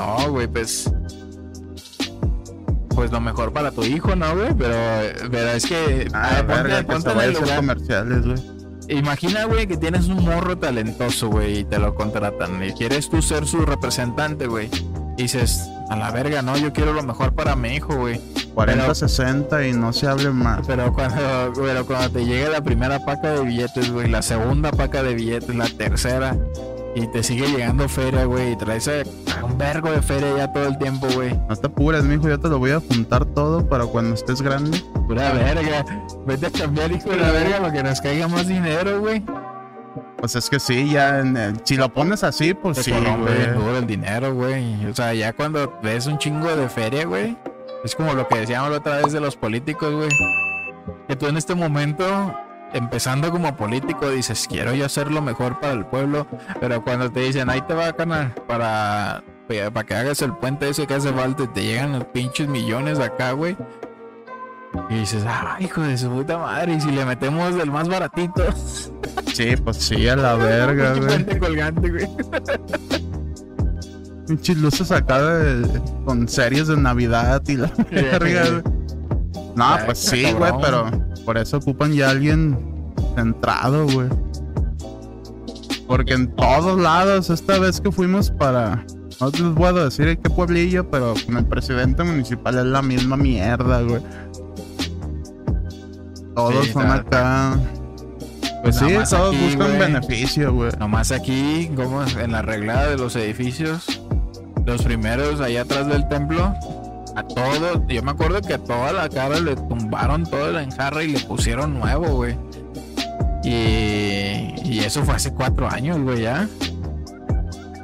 No, güey, pues. Pues lo mejor para tu hijo, ¿no, güey? Pero, pero es que. Ah, ponte- verga, que ponte en el lugar. comerciales, güey. Imagina, güey, que tienes un morro talentoso, güey, y te lo contratan. Y quieres tú ser su representante, güey. Y dices, a la verga, no, yo quiero lo mejor para mi hijo, güey. 40, Pero- 60 y no se hable más. Pero cuando, pero cuando te llegue la primera paca de billetes, güey, la segunda paca de billetes, la tercera, y te sigue llegando feria, güey, y traes eh, un vergo de feria ya todo el tiempo, güey. No te apures, mijo. Yo te lo voy a juntar todo para cuando estés grande. Pura verga. Vete a cambiar, hijo de la verga, para que nos caiga más dinero, güey. Pues es que sí, ya. el- si lo pones así, pues Se sí, güey. duro el dinero, güey. O sea, ya cuando ves un chingo de feria, güey, es como lo que decíamos la otra vez de los políticos, güey. Que tú en este momento, empezando como político, dices, quiero yo hacer lo mejor para el pueblo, pero cuando te dicen, ahí te va, canal, para, para que hagas el puente ese que hace falta te llegan los pinches millones acá, güey. Y dices, ah, hijo de su puta madre, y si le metemos del más baratito, Sí, pues sí, a la verga, güey. puente colgante, güey. Pinches luces acá de- con series de Navidad y la verga, güey. No, pues sí, güey, pero. Por eso ocupan ya alguien centrado, güey. Porque en todos lados, esta vez que fuimos para. No les puedo decir en qué pueblillo, pero con el presidente municipal es la misma mierda, güey. Todos Sí, son acá. Pues Nada sí, todos aquí, buscan güey. beneficio, güey. Nomás aquí, como en la arreglada de los edificios, los primeros allá atrás del templo, a todos, yo me acuerdo que a toda la cara le tumbaron todo el enjarre y le pusieron nuevo, güey. Y, y eso fue hace cuatro años, güey, ya.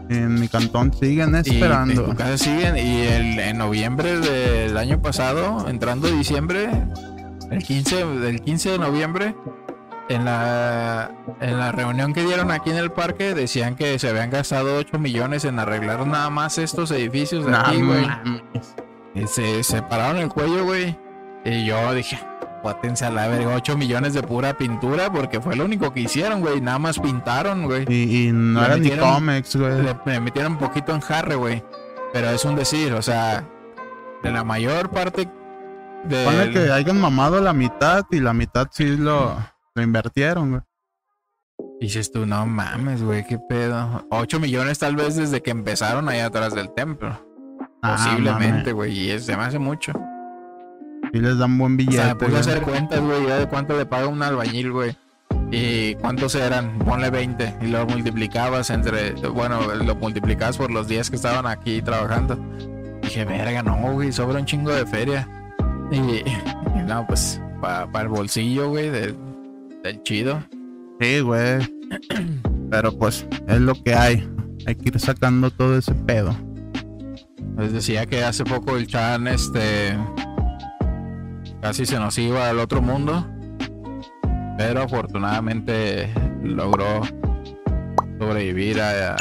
En mi cantón siguen Y esperando. en tu casa siguen. Y el, en noviembre del año pasado, entrando diciembre, el 15, del 15 de noviembre, en la, en la reunión que dieron aquí en el parque, decían que se habían gastado 8 millones en arreglar nada más estos edificios de Nah, aquí, güey. Y se separaron el cuello, güey. Y yo dije, pótense a la verga, 8 millones de pura pintura, porque fue lo único que hicieron, güey. Nada más pintaron, güey. Y, y no Le era ni cómics, güey. Le, le metieron un poquito en jarre, güey. Pero es un decir, o sea, de la mayor parte de. Ponle que hayan mamado la mitad y la mitad sí lo, lo invirtieron, güey. Dices tú, no mames, güey, qué pedo. 8 millones tal vez desde que empezaron ahí atrás del templo. Ah, Posiblemente, güey. Y es, se me hace mucho. Sí les dan buen O billete. sea, me puse a hacer cuentas, güey, ya de cuánto le paga un albañil, güey. Y cuántos eran, ponle 20. Y lo multiplicabas entre, bueno, lo multiplicabas por los días que estaban aquí trabajando. Dije, verga, no, güey, sobra un chingo de feria. Y, y no, pues, para el bolsillo, güey, del, del chido. Sí, güey. Pero pues es lo que hay. Hay que ir sacando todo ese pedo. Les decía que hace poco el Chan, este, casi se nos iba al otro mundo. Pero afortunadamente logró sobrevivir a,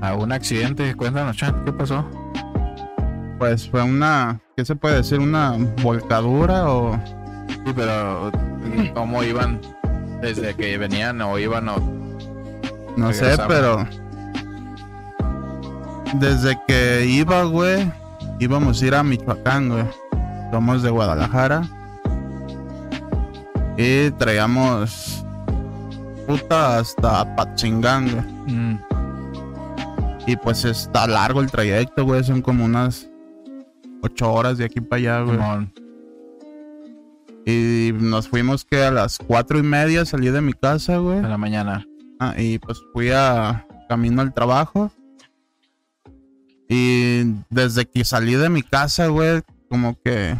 a un accidente. Cuéntanos, Chan, ¿qué pasó? Pues fue una, ¿qué se puede decir? Una volcadura o Sí, pero ¿cómo iban desde que venían o iban o no sé, pero desde que iba, güey, íbamos a ir a Michoacán, güey. Somos de Guadalajara. Y traíamos puta hasta Apachingán, güey. Mm, Y pues está largo el trayecto, güey. Son como unas ocho horas de aquí para allá, güey. Y nos fuimos que a las cuatro y media salí de mi casa, güey. en la mañana? Ah, y pues fui a camino al trabajo. Y desde que salí de mi casa, güey, como que...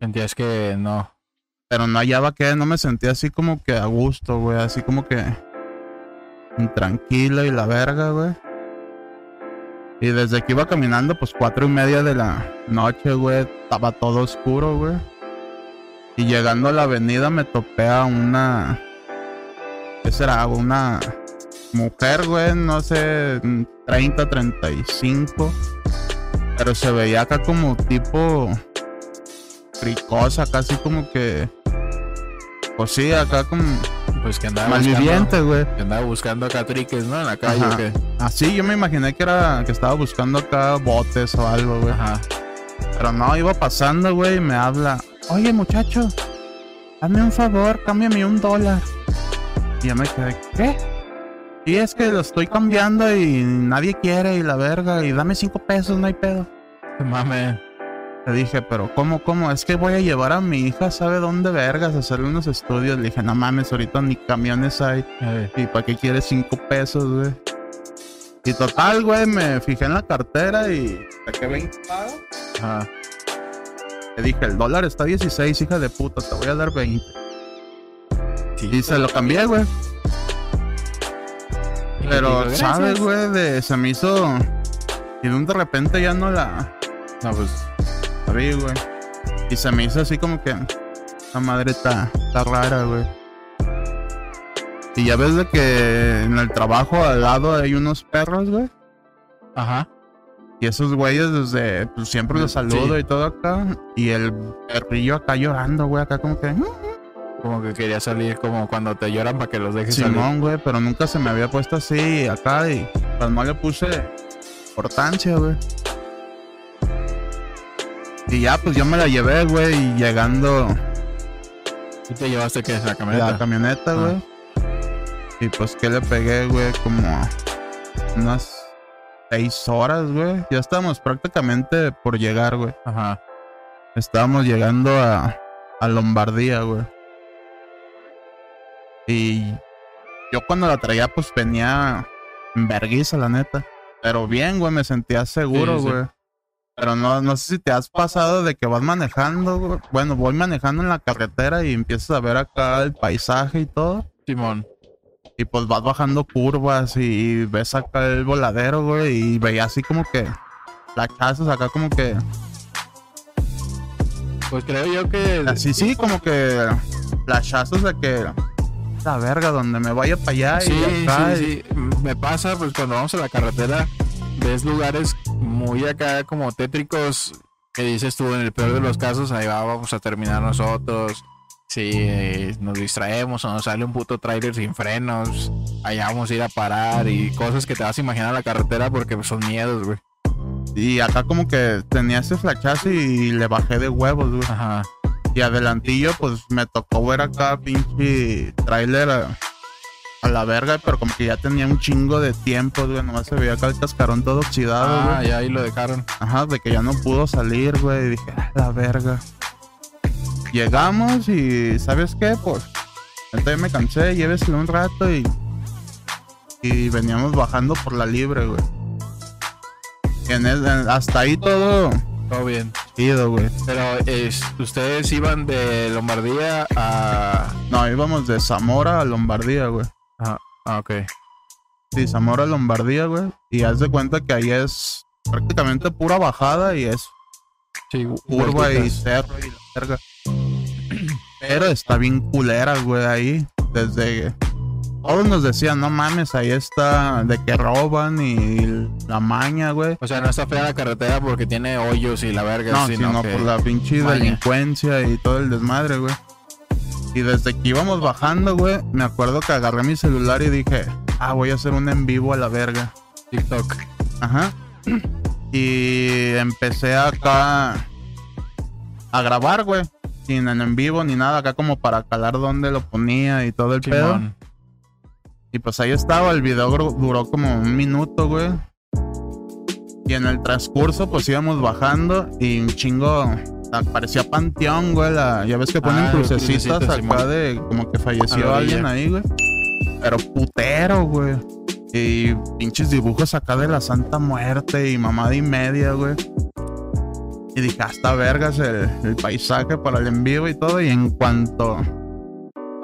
Sentías que no. Pero no hallaba que, no me sentía así como que a gusto, güey. Así como que... Tranquilo y la verga, güey. Y desde que iba caminando, pues cuatro y media de la noche, güey, estaba todo oscuro, güey. Y llegando a la avenida me topé a una... ¿Qué será? Una mujer, güey, no sé, 30, 35. Pero se veía acá como tipo fricosa, casi como que... Pues sí, acá como Pues que andaba buscando, malviviente, güey. que andaba buscando acá triques, ¿no? En la calle. Ajá. ¿o qué? Así yo me imaginé que era que estaba buscando acá botes o algo, güey. Ajá. Pero no, iba pasando, güey, y me habla. Oye, muchacho, hazme un favor, cámbiame un dólar. Y yo me quedé, ¿qué? Y es que lo estoy cambiando y nadie quiere y la verga. Y dame cinco pesos, no hay pedo. Mame. Le dije, pero ¿cómo, cómo? Es que voy a llevar a mi hija, ¿sabe dónde vergas? A hacerle unos estudios. Le dije, no mames, ahorita ni camiones hay. ¿Y para qué quieres cinco pesos, güey? Y total, güey, me fijé en la cartera y saqué 20 pagos. Ajá. Le dije, el dólar está a 16, hija de puta, te voy a dar 20. Sí. Y se lo cambié, güey. Pero, digo, ¿sabes, güey? De, se me hizo... Y de un de repente ya no la No, pues. abrí, güey. Y se me hizo así como que... La madre está, está rara, güey. Y ya ves de que en el trabajo al lado hay unos perros, güey. Ajá. Y esos güeyes desde, pues siempre los Sí. saludo y todo acá. Y el perrillo acá llorando, güey, acá como que... Como que quería salir, como cuando te lloran para que los dejes salir. Simón, güey, pero nunca se me había puesto así acá y pues no le puse importancia, güey. Y ya, pues yo me la llevé, güey, y llegando ¿Y te llevaste qué? La camioneta. la camioneta, Ah. güey. Y pues que le pegué, güey, como unas seis horas, güey. Ya estábamos prácticamente por llegar, güey. Ajá. Estábamos llegando a, a Lombardía, güey. Y yo cuando la traía, pues venía en vergüenza, la neta. Pero bien, güey, me sentía seguro, Sí, sí. güey. Pero no, no sé si te has pasado de que vas manejando, güey. Bueno, voy manejando en la carretera y empiezas a ver acá el paisaje y todo. Simón. Y pues vas bajando curvas y ves acá el voladero, güey. Y veía así como que flachazos acá como que. Pues creo yo que. Así sí, como que flashazos de que. La verga, donde me vaya para allá Sí, y acá. sí, y- sí. Me pasa, pues cuando vamos a la carretera, ves lugares muy acá como tétricos que dices tú, en el peor de los casos, ahí va, vamos a terminar nosotros. Si eh, nos distraemos o nos sale un puto trailer sin frenos, allá vamos a ir a parar y cosas que te vas a imaginar en la carretera porque son miedos, güey. Y acá como que tenía ese flachazo y le bajé de huevos, güey. Ajá. Y adelantillo, pues me tocó ver acá pinche trailer a, a la verga, pero como que ya tenía un chingo de tiempo, güey. Nomás se veía acá el cascarón todo oxidado, Ah, güey. ya ahí lo dejaron. Ajá, de que ya no pudo salir, güey. Y dije, "Ah, la verga. Llegamos y, ¿sabes qué? Pues, entonces me cansé, lléveselo un rato y. Y veníamos bajando por la libre, güey. En el- en- hasta ahí todo Todo bien. Güey. Pero es- ustedes iban de Lombardía a. No, íbamos de Zamora a Lombardía, güey. Ah, ok. Sí, Zamora a Lombardía, güey. Y haz de cuenta que ahí es prácticamente pura bajada y es Sí, curva y cerro y la verga. Pero está bien culera, güey, ahí. Desde. Todos nos decían, no mames, ahí está de que roban y la maña, güey. O sea, no está fea la carretera porque tiene hoyos y la verga, No, sino, sino que- por la pinche maña. delincuencia y todo el desmadre, güey. Y desde que íbamos bajando, güey, me acuerdo que agarré mi celular y dije, ah, voy a hacer un en vivo a la verga. TikTok. Ajá. Y empecé acá a grabar, güey. Sin en, vivo ni nada, acá como para calar dónde lo ponía y todo el pedo. Y pues ahí estaba, el video duró como un minuto, güey. Y en el transcurso, pues íbamos bajando y un chingo. ah, Parecía panteón, güey. la- ya ves que ponen Ah, crucecitas acá Simón. de como que falleció alguien ahí, güey. Pero putero, güey. Y pinches dibujos acá de la Santa Muerte y mamada y media, güey. Y dije, hasta vergas el, el paisaje para el en vivo y todo. Y en cuanto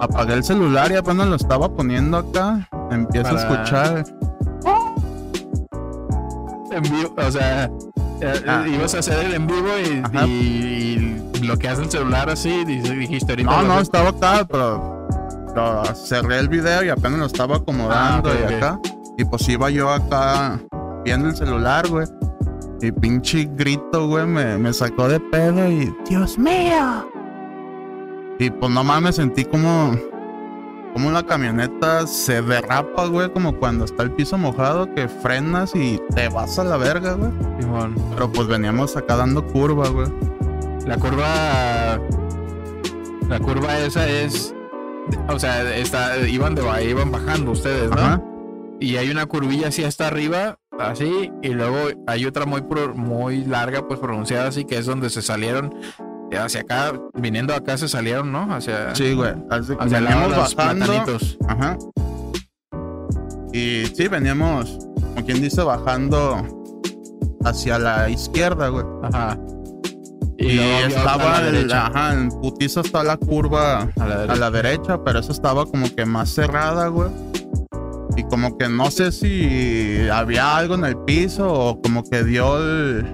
apagué el celular y apenas lo estaba poniendo acá, empiezo Para- a escuchar. En vivo, o sea, eh, Ah. ibas a hacer el en vivo y, Ajá. y bloqueaste el celular así, dijiste ahorita. No, no, estaba acá, pero, pero cerré el video y apenas lo estaba acomodando Ah, y acá. Y pues iba yo acá viendo el celular, güey. Y pinche grito, güey, me, me sacó de pedo y ¡Dios mío! Y pues no mames, sentí como, como la camioneta se derrapa, güey, como cuando está el piso mojado, que frenas y te vas a la verga, güey. Simón. Pero pues veníamos acá dando curva, güey. La curva. La curva esa es. O sea, está, iban de ba- iban bajando ustedes, ¿no? Ajá. Y hay una curvilla así hasta arriba, así, y luego hay otra muy pro- muy larga, pues pronunciada así, que es donde se salieron hacia acá, viniendo acá se salieron, ¿no? Hacia, Sí, güey. Hacia de veníamos bajando. platanitos. Ajá. Y sí, veníamos, como quien dice, bajando hacia la izquierda, güey. Ajá. Y, a estaba, la el, ajá, en putiza está la curva A la a derecha. la derecha, pero esa estaba como que más cerrada, güey. Y como que no sé si había algo en el piso o como que dio el...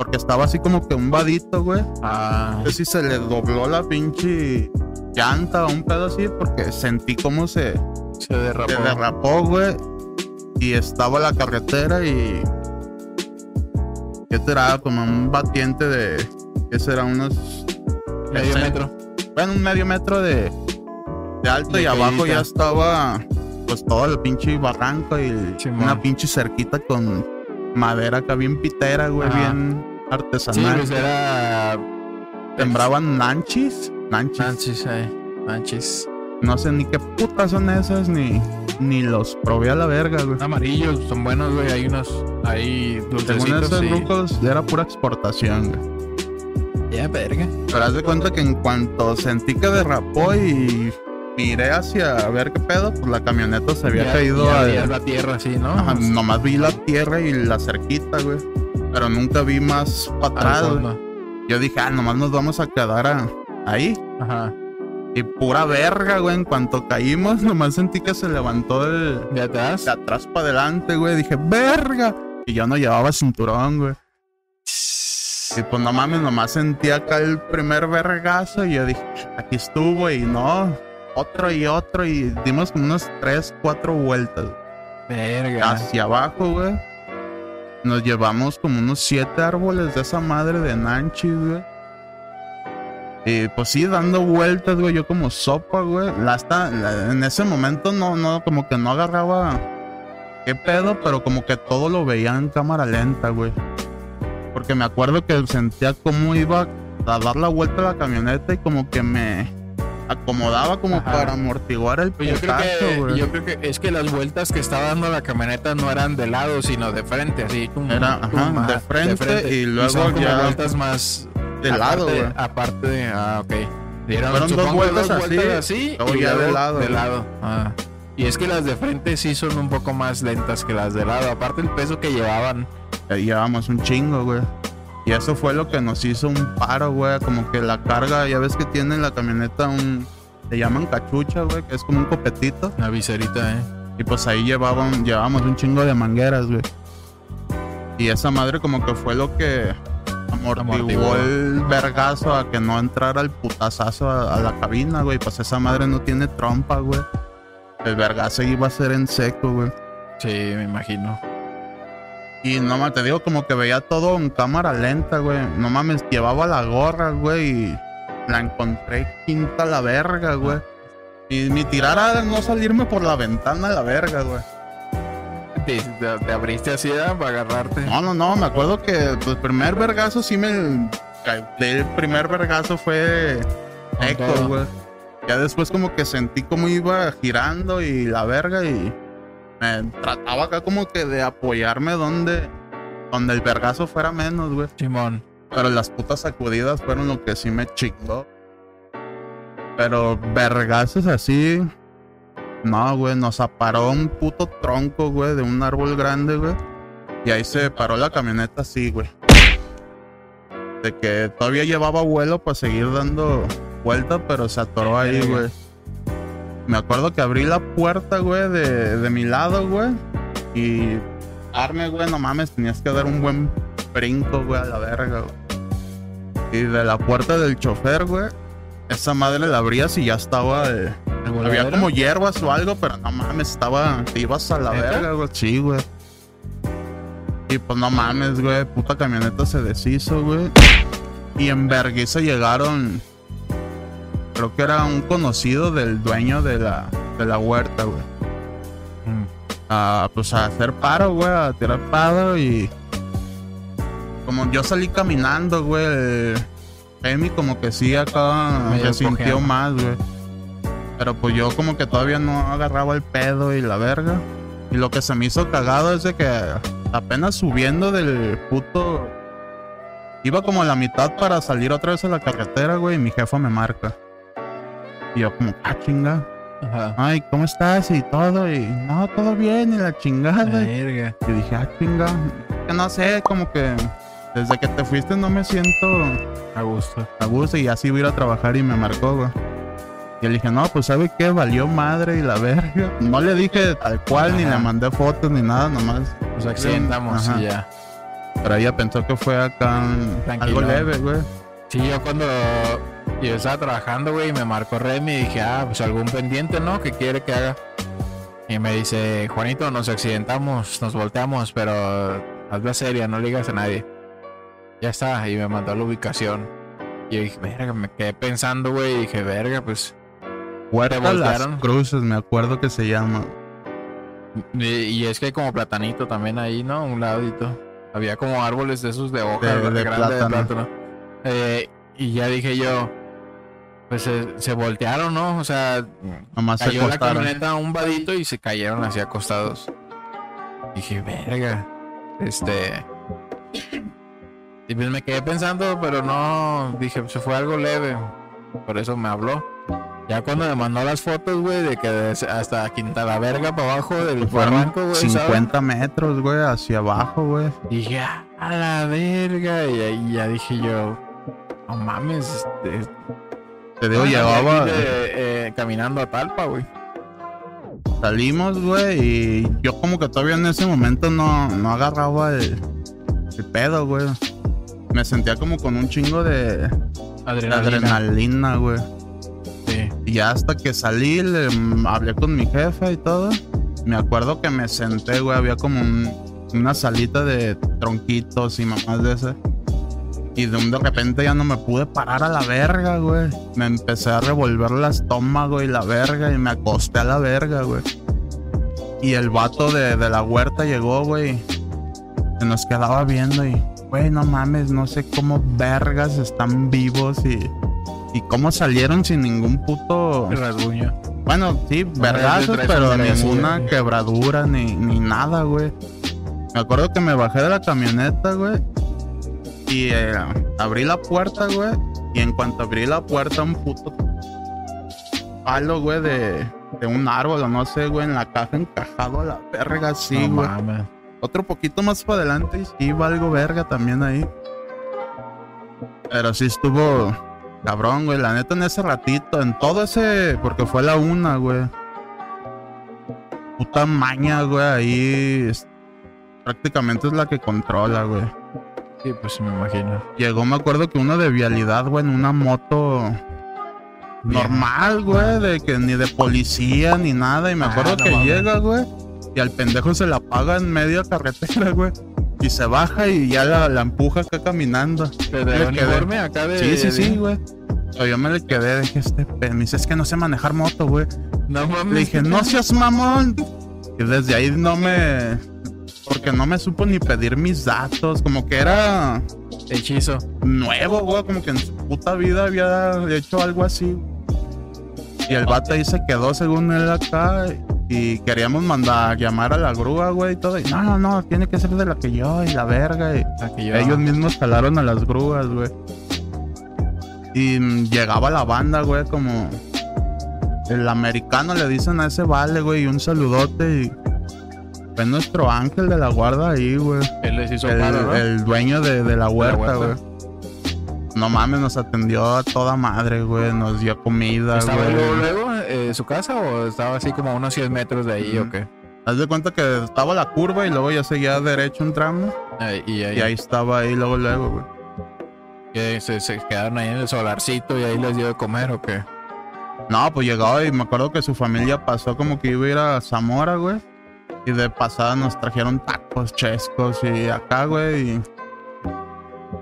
Porque estaba así como que un vadito, güey. Ah, No sé si se le dobló la pinche llanta o un pedo así, porque sentí como se, se derrapó. se derrapó, güey. Y estaba la carretera y. ¿Qué será? Como un batiente de. ¿Qué será? Unos. Medio ese- metro. Bueno, un medio metro de, de alto De y abajo ya estaba. Pues todo el pinche barranco y una pinche cerquita con madera acá bien pitera, güey, bien Sí, artesanal. pues era. Sembraban nanchis. Nanchis. Manchis, eh. Manchis. No sé ni qué putas son esas, ni, ni los probé a la verga, güey. Amarillos, son buenos, güey. Hay unos. Hay Según dulcecitos. esos sí. grupos era pura exportación, güey. Ya, verga. Pero haz de cuenta que en cuanto sentí que derrapó y miré hacia a ver qué pedo, pues la camioneta se había Ya- caído ya a- la tierra así, ¿no? Ajá, nomás vi la tierra y la cerquita, güey. Pero nunca vi más para atrás. Yo dije, ah, nomás nos vamos a quedar a- ahí. Ajá. Y pura verga, güey. En cuanto caímos, nomás sentí que se levantó el. ¿De atrás? De atrás para adelante, güey. Dije, verga. Y yo no llevaba cinturón, güey. Y pues no mames, nomás sentí acá el primer vergazo. Y yo dije, aquí estuvo. Y no, otro y otro. Y dimos como unas tres, cuatro vueltas. Verga. Hacia abajo, güey. Nos llevamos como unos siete árboles de esa madre de Nanchis, güey. Y pues sí, dando vueltas, güey, yo como sopa, güey. En ese momento no, no, como que no agarraba qué pedo, pero como que todo lo veía en cámara lenta, güey. Porque me acuerdo que sentía cómo iba a dar la vuelta a la camioneta y como que me acomodaba como Ajá. para amortiguar el Pues yo creo, que, güey. yo creo que es que las vueltas que estaba dando la camioneta no eran de lado, sino de frente, así. tum, Era, ajá, de frente y luego son como ya vueltas más de lado, aparte, güey. Aparte de, ah, ok. Dieron, Fueron dos vueltas dos así, vueltas así luego y ya de lado, de güey. lado. Ah. Y es que las de frente sí son un poco más lentas que las de lado. Aparte el peso que llevaban. Ahí llevábamos un chingo, güey. Y eso fue lo que nos hizo un paro, güey. Como que la carga, ya ves que tiene la camioneta un. Le llaman cachucha, güey, que es como un copetito. La viserita, eh. Y pues ahí llevaban, llevábamos un chingo de mangueras, güey. Y esa madre como que fue lo que amortiguó, Amortiguó. el vergazo a que no entrara el putazazo a, a la cabina, güey. Pues esa madre no tiene trompa, güey. El vergazo iba a ser en seco, güey. Sí, me imagino. Y no mames, te digo como que veía todo en cámara lenta, güey. No mames, llevaba la gorra, güey, y la encontré quinta a la verga, güey. Y mi tirada era no salirme por la ventana a la verga, güey. Te, te- te abriste así ¿eh? para agarrarte. No, no, no, me acuerdo que el primer vergazo sí me... El primer vergazo fue eco, todo. güey. Ya después como que sentí como iba girando y la verga y me trataba acá como que de apoyarme donde, donde el vergazo fuera menos, güey. Simón. Pero las putas sacudidas fueron lo que sí me chingó. Pero vergazos así. No, güey, nos aparó un puto tronco, güey, de un árbol grande, güey. Y ahí se paró la camioneta así, güey. De que todavía llevaba vuelo para seguir dando vuelta, pero se atoró ahí, güey. Me acuerdo que abrí la puerta, güey, de, de mi lado, güey. Y arme, güey, no mames, tenías que dar un buen brinco, güey, a la verga, güey. Y de la puerta del chofer, güey, esa madre la abrías y ya estaba. eh, ¿El había como hierbas o algo, pero no mames, estaba. Te ibas a la ¿Neta? verga, güey. Sí, güey. Y pues no mames, güey, puta camioneta se deshizo, güey. Y en Berguisa llegaron. Creo que era un conocido del dueño de la, de la huerta, güey. Mm. a pues a hacer paro, güey, a tirar paro y como yo salí caminando, güey, el Emi como que sí acá Medio se sintió cojeando. más, güey. Pero pues yo como que todavía no agarraba el pedo y la verga. Y lo que se me hizo cagado es de que apenas subiendo del puto iba como a la mitad para salir otra vez a la carretera, güey, y mi jefa me marca. Y yo como, ah, chinga. Ajá. Ay, ¿cómo estás? Y todo, y no, todo bien, y la chingada. Verga. Y dije, ah, chinga, que no sé, como que desde que te fuiste no me siento A gusto. a gusto y así voy a ir a trabajar y me marcó, güey. Y le dije, no, pues ¿sabe qué? Valió madre y la verga. No le dije tal cual, ni le mandé fotos, ni nada, nomás. Nos accidentamos Ajá. y ya. Pero ella pensó que fue acá algo leve, güey. Sí, yo cuando yo estaba trabajando, güey, y me marcó Remy y dije, ah, pues algún pendiente, ¿no? Que quiere que haga. Y me dice, Juanito, nos accidentamos, nos volteamos, pero hazla seria, no le digas a nadie. Ya está, y me mandó la ubicación. Y yo dije, verga, me quedé pensando, güey, y dije, verga, pues. Huerta Las voltearon? Cruces, me acuerdo que se llama. Y, y es que hay como platanito también ahí, ¿no? Un ladito. Había como árboles de esos de hojas De- de grandes de plátano. plátano. Eh, y ya dije yo, pues se, se voltearon, ¿no? O sea, Nomás se cayó la camioneta a un vadito y se cayeron así acostados. Dije, verga. Este. Y pues me quedé pensando, pero no. Dije, se fue algo leve. Por eso me habló. Ya cuando me mandó las fotos, güey, de que hasta Quinta la Verga para abajo del barranco, güey, ¿sabes? 50 metros, güey, hacia abajo, güey. Dije, "Ah, a la verga. Y ahí ya dije yo, no mames, este, Te digo, llevaba. de eh, caminando a Talpa, güey. Salimos, güey, y yo como que todavía en ese momento no, no agarraba el, el pedo, güey. Me sentía como con un chingo de adrenalina, güey. Sí. Y ya hasta que salí, le mm, hablé con mi jefa y todo. Me acuerdo que me senté, güey. Había como un- una salita de tronquitos y mamás de esas. Y de, un de repente ya no me pude parar a la verga, güey. Me empecé a revolver el estómago y la verga. Y me acosté a la verga, güey. Y el vato de, de la huerta llegó, güey. Se nos quedaba viendo y, güey, no mames, no sé cómo vergas están vivos y, y cómo salieron sin ningún puto. Rasguño. Bueno, sí, No, vergazos, traes pero ninguna güey. quebradura ni, ni nada, güey. Me acuerdo que me bajé de la camioneta, güey. Y eh, abrí la puerta, güey. Y en cuanto abrí la puerta, un puto palo, güey, de, de un árbol o no sé, güey, en la caja encajado a la verga, no güey. mames. Otro poquito más para adelante y sí iba algo verga también ahí. Pero sí estuvo cabrón, güey. La neta en ese ratito, en todo ese. Porque fue la una, güey. Puta maña, güey. Ahí es- prácticamente es la que controla, güey. Sí, pues me imagino. Llegó, me acuerdo que uno de vialidad, güey, en una moto normal, güey, de que ni de policía ni nada. Y me Ah, acuerdo no que llega, güey, y al pendejo se la apaga en media carretera, güey. Y se baja y ya la, la empuja acá caminando. ¿De, Me de quedé. uniforme acá de. Sí, sí, sí, güey. Pero yo me le quedé, dije, este pe- me dice, es que no sé manejar moto, güey. No mames. Le dije, no seas mamón. Y desde ahí no me. Porque no me supo ni pedir mis datos. Como que era Hechizo. nuevo, güey. Como que en su puta vida había hecho algo así. Y el vato ahí se quedó según él acá. Y queríamos mandar llamar a la grúa, güey, y todo. Y no, no, no, tiene que ser de la que yo y la verga. Y yo. ellos mismos jalaron a las grúas, güey. Y llegaba la banda, güey, como. El americano le dicen a ese vale, güey, y un saludote. Y fue nuestro ángel de la guarda ahí, güey. Él les hizo El, paro, ¿no? el dueño de, de la huerta, güey. No mames, nos atendió a toda madre, güey. Nos dio comida, ¿Estaba güey. luego, luego eh, su casa o estaba así como a unos 100 metros de ahí o qué? Haz de cuenta que estaba la curva y luego ya seguía derecho un tramo. Y ahí, Y ahí estaba ahí, luego, luego, güey. que se, se quedaron ahí en el solarcito y ahí les dio de comer o qué? No, pues llegaba y me acuerdo que su familia pasó como que iba a ir a Zamora, güey. Y de pasada nos trajeron tacos chescos y acá, güey. Y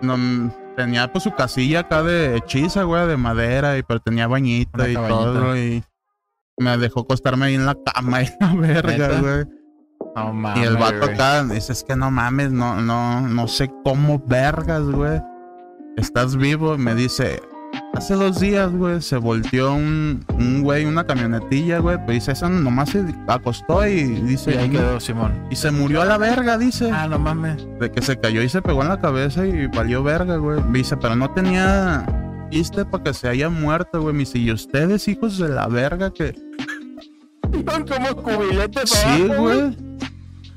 no, tenía pues su casilla acá de hechiza, güey, de madera, y pero tenía bañito Una y todo. Y me dejó acostarme ahí en la cama y la verga, güey. No mames. Y el vato güey. acá dice, es que no mames, no, no, no sé cómo vergas, güey. Estás vivo. Y me dice, hace dos días, güey, se volteó un, un güey, una camionetilla, güey. Pues dice, eso nomás se acostó y dice, Y ahí quedó Simón. y se murió a la verga, dice. Ah, no mames. De que se cayó y se pegó en la cabeza y valió verga, güey. Dice, pero no tenía chiste para que se haya muerto, güey. Me dice, y ustedes, hijos de la verga, que Son como cubiletes Sí, güey.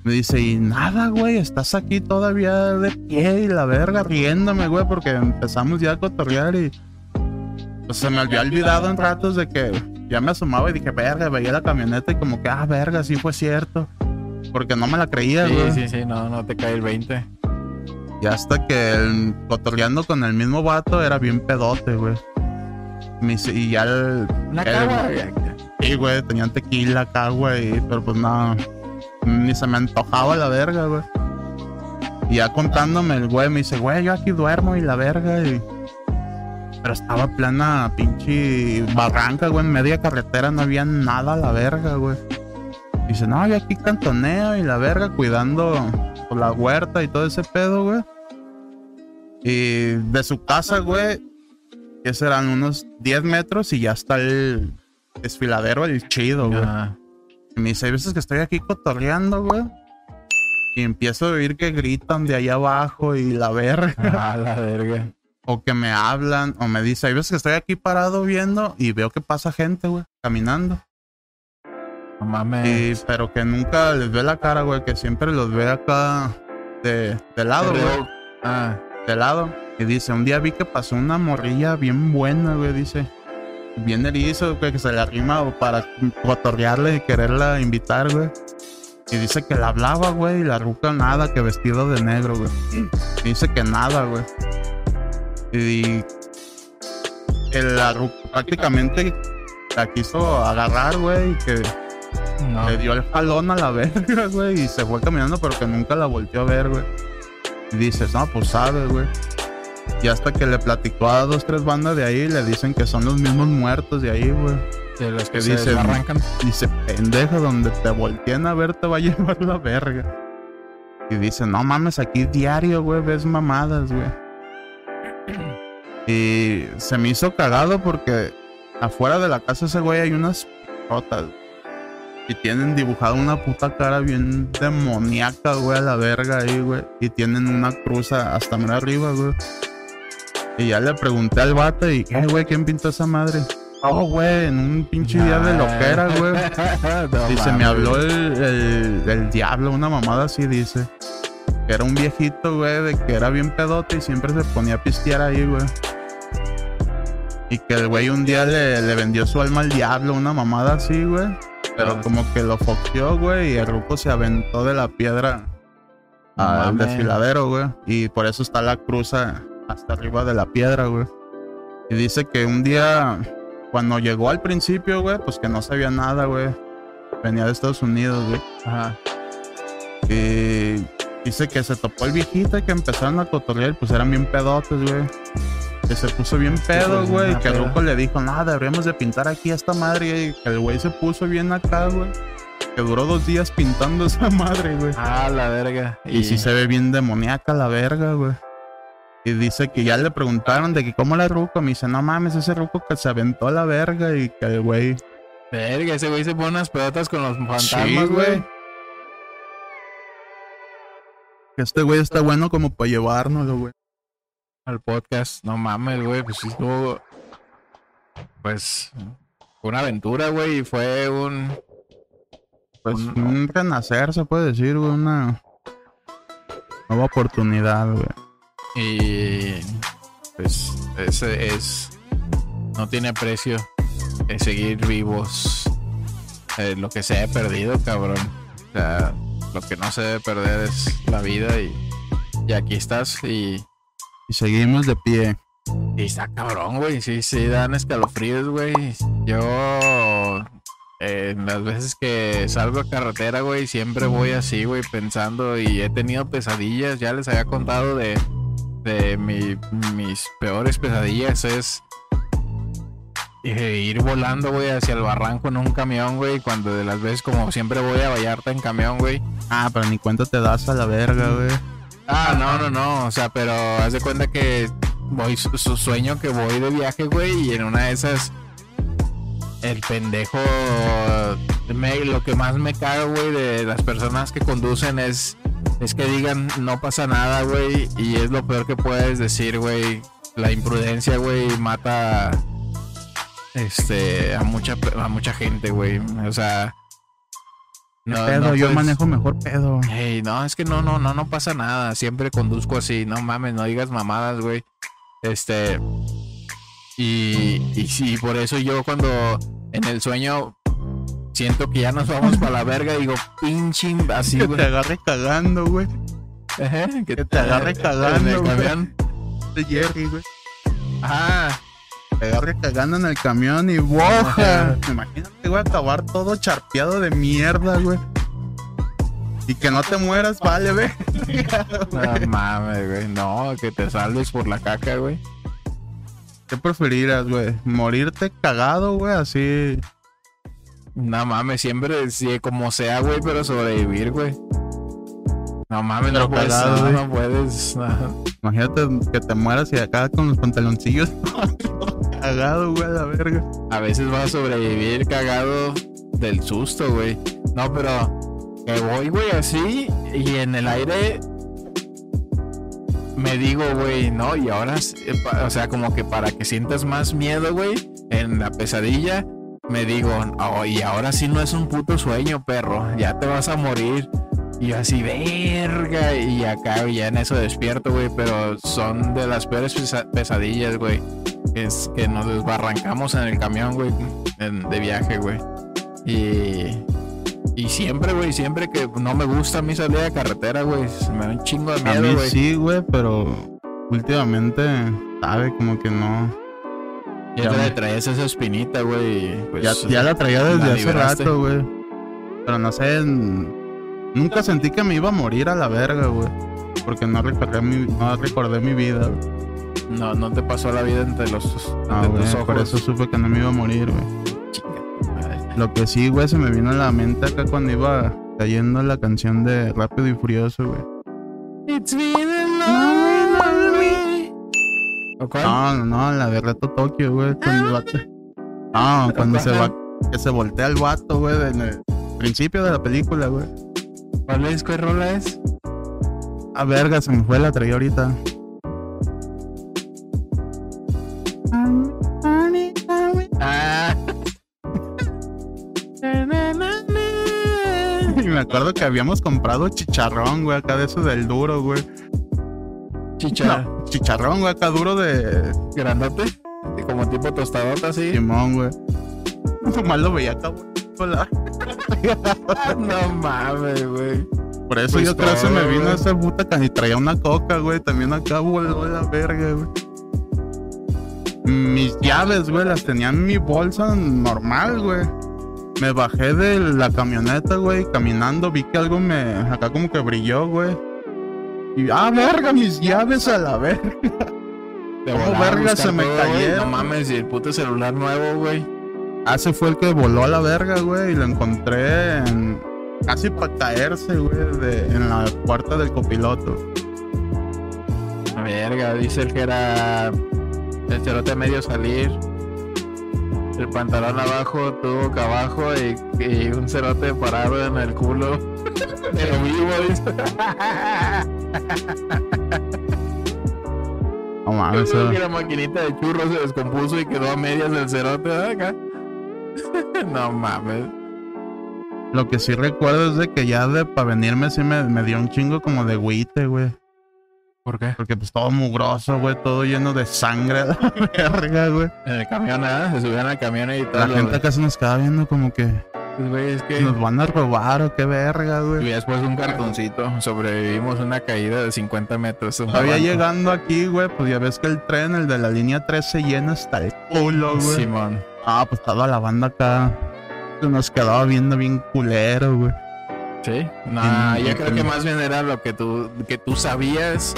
Me dice, y nada, güey, estás aquí todavía de pie y la verga riéndome, güey, porque empezamos ya a cotorrear y pues se me había olvidado en ratos de que ya me asomaba y dije, verga, veía la camioneta y como que, ah, verga, sí fue cierto. Porque no me la creía, güey. Sí, sí, sí, no, no te cae el 20. Y hasta que el, cotorreando con el mismo vato era bien pedote, güey. Me y ya el, Una El- cagua. Sí, güey, tenían tequila acá, güey, pero pues no, ni se me antojaba la verga, güey. Y ya contándome el güey, me dice, güey, yo aquí duermo y la verga, y... Pero estaba plana pinche barranca, güey, en media carretera, no había nada a la verga, güey. Dice, no, yo aquí cantoneo y la verga, cuidando por la huerta y todo ese pedo, güey. Y de su casa, güey, que serán unos 10 metros y ya está el desfiladero, el chido, güey. Y me dice, hay veces que estoy aquí cotorreando, güey. Y empiezo a oír que gritan de allá abajo y la verga. Ah, la verga. O que me hablan. O me dice, hay veces que estoy aquí parado viendo y veo que pasa gente, güey, caminando. No mames. Y, pero que nunca les ve la cara, güey. Que siempre los ve acá de, de lado, güey. Ah, De lado. Y dice, un día vi que pasó una morrilla bien buena, güey. Dice. bien erizo, güey, que se le arrima para cotorrearle y quererla invitar, güey. Y dice que la hablaba, güey, y la ruca nada, que vestido de negro, güey. dice que nada, güey. Y la prácticamente la quiso agarrar, güey, y que le dio el jalón a la verga, güey, y se fue caminando, pero que nunca la volvió a ver, güey. Y dices, no, pues sabe, güey. Y hasta que le platicó a dos, tres bandas de ahí, le dicen que son los mismos muertos de ahí, güey. De los que se arrancan. Dice, pendeja, donde te volteen a ver te va a llevar la verga. Y dice, no mames, aquí diario, güey, ves mamadas, güey. Y se me hizo cagado porque afuera de la casa ese güey hay unas rotas. Y tienen dibujada una puta cara bien demoníaca, güey, a la verga ahí, güey. Y tienen una cruz hasta más arriba, güey. Y ya le pregunté al vato y, ¿qué, güey? ¿Quién pintó esa madre? Oh, güey, en un pinche día de loquera, güey. dice, me habló el, el, diablo, una mamada así, dice. Que era un viejito, güey, de que era bien pedote y siempre se ponía a pistear ahí, güey. Y que el güey un día le, le vendió su alma al diablo, una mamada así, güey. Pero ah. como que lo foqueó, güey, y el ruco se aventó de la piedra al desfiladero, güey. Y por eso está la cruza hasta arriba de la piedra, güey. Y dice que un día, cuando llegó al principio, güey, pues que no sabía nada, güey. Venía de Estados Unidos, güey. Ajá. Y dice que se topó el viejito y que empezaron a cotorrear, pues eran bien pedotes, güey. Que se puso bien pedo, pues, güey. y que el ruco le dijo, no, deberíamos de pintar aquí a esta madre. Y que el güey se puso bien acá, güey. Que duró dos días pintando esa madre, güey. Ah, la verga. Y, y sí se ve bien demoníaca la verga, güey. Y dice que ya le preguntaron de que cómo la ruco. Me dice, no mames, ese ruco que se aventó a la verga y que el güey. Verga, ese güey se pone unas pelotas con los fantasmas, güey. Este güey está bueno como para llevárnoslo, güey. Al podcast. No mames, güey. Pues sí estuvo. Pues. Fue una aventura, güey. Y fue un. Pues un renacer, se puede decir, güey. Una. Nueva oportunidad, güey. Y pues ese es no tiene precio seguir vivos eh, lo que se ha perdido, cabrón. O sea, lo que no se debe perder es la vida y, y aquí estás y, y seguimos de pie. Y está cabrón, güey. Sí, sí, dan escalofríos, güey. Yo, en las veces que salgo a carretera, güey, siempre voy así, güey, pensando y he tenido pesadillas. Ya les había contado de, de mis peores pesadillas es eh, ir volando, güey, hacia el barranco en un camión, güey. Cuando de las veces, como siempre, voy a Vallarta en camión, güey. Ah, pero ni cuenta te das a la verga, güey. Ah, no, no, no. O sea, pero haz de cuenta que voy, su, sueño que voy de viaje, güey, y en una de esas, el pendejo. Me, lo que más me caga, güey, de las personas que conducen es es que digan no pasa nada, güey, y es lo peor que puedes decir, güey. La imprudencia, güey, mata este a mucha a mucha gente, güey. O sea, no, pedo, yo manejo mejor pedo. Hey, no, es que no, no, no, no pasa nada. Siempre conduzco así. No mames, no digas mamadas, güey. Este. Y, y sí, por eso yo cuando en el sueño siento que ya nos vamos para la verga. Digo, pinche así, Que te agarre cagando, güey. que, te, agarre cagando, güey. De Jerry, güey. Ajá. Te agarre cagando en el camión y boja. Imagínate, güey, acabar todo charpeado de mierda, güey. Y que no te mueras, vale, güey. no mames, güey. No, que te salves por la caca, güey. ¿Qué preferirás, güey? ¿Morirte cagado, güey? Así no mames, siempre, como sea, güey, pero sobrevivir, güey. No mames, no puedes, no, puedes. Imagínate que te mueras y acá con los pantaloncillos cagado, güey, a la verga. A veces vas a sobrevivir cagado del susto, güey. No, pero que voy, güey, así y en el aire me digo, güey, no, y ahora, o sea, como que para que sientas más miedo, güey, en la pesadilla me digo, y ahora sí no es un puto sueño, perro, ya te vas a morir. Y yo así, verga, y acá ya en eso despierto, güey, pero son de las peores pesadillas, güey. Es que nos desbarrancamos en el camión, güey, en- de viaje, güey. Y, y siempre, güey, siempre que no me gusta a mí salir de carretera, güey, me da un chingo de A miedo, mí güey. sí, güey, pero últimamente, sabe, como que no. Ya te me- traes esa espinita, güey. pues, ya, ya la traía desde la hace rato, güey. Pero no sé, nunca sentí que me iba a morir a la verga, güey. Porque no recordé mi, no recordé mi vida. güey. No, no te pasó la vida entre los Ah, entre güey, tus ojos. por eso supe que no me iba a morir, güey. Lo que sí, güey, se me vino a la mente acá cuando iba cayendo la canción de Rápido y Furioso, güey. It's been a long way. ¿O cuál? No, no, no, la de Reto Tokio, güey. Cuando el vato- No, cuando se va, que se voltea el vato, güey, en el principio de la película, güey. ¿Cuál es? ¿Qué rola es? Ah, verga, se me fue la traía ahorita. Ah. Y me acuerdo que habíamos comprado chicharrón, güey, acá de eso del duro, güey. Chicha. No, chicharrón, güey, acá duro de Grandote. Como tipo tostadota así. Simón, güey. Nomás lo veía acá, güey. No mames, güey. Por eso Pues yo creo que se me vino esa puta y traía una coca, güey. También acá voló la verga, güey. Mis llaves, güey, las tenía en mi bolsa normal, güey. Me bajé de la camioneta, güey, caminando, vi que algo me. Acá como que brilló, güey. Y, ah, verga, mis llaves a la verga. De ¿Cómo volar a verga se me cayeron? No mames, y el puto celular nuevo, güey. Ah, fue el que voló a la verga, güey, y lo encontré en. Casi para caerse, güey, de- en la puerta del copiloto. Verga, dice el que era el cerote a medio salir. El pantalón abajo, tu boca abajo y, y un cerote parado en el culo. Pero vivo, dice. No mames, Yo creo eso- que la maquinita de churros se descompuso y quedó a medias el cerote de acá. no mames. Lo que sí recuerdo es de que ya de para venirme sí me, me dio un chingo como de güite, güey. ¿Por qué? Porque pues todo mugroso, güey, todo lleno de sangre, la verga, güey. En el camión, nada, se subían al camión y todo. La gente acá se nos quedaba viendo como que Pues, güey, es que. nos van a robar o qué verga, Y güey. después un cartoncito. Sobrevivimos una caída de 50 metros. Todavía llegando aquí, güey, pues ya ves que el tren, el de la línea 3, se llena hasta el culo, güey. Simón. Ah, pues toda la banda acá se nos quedaba viendo bien culero, güey. Sí. No, En- yo creo que más bien era lo que tú, que tú sabías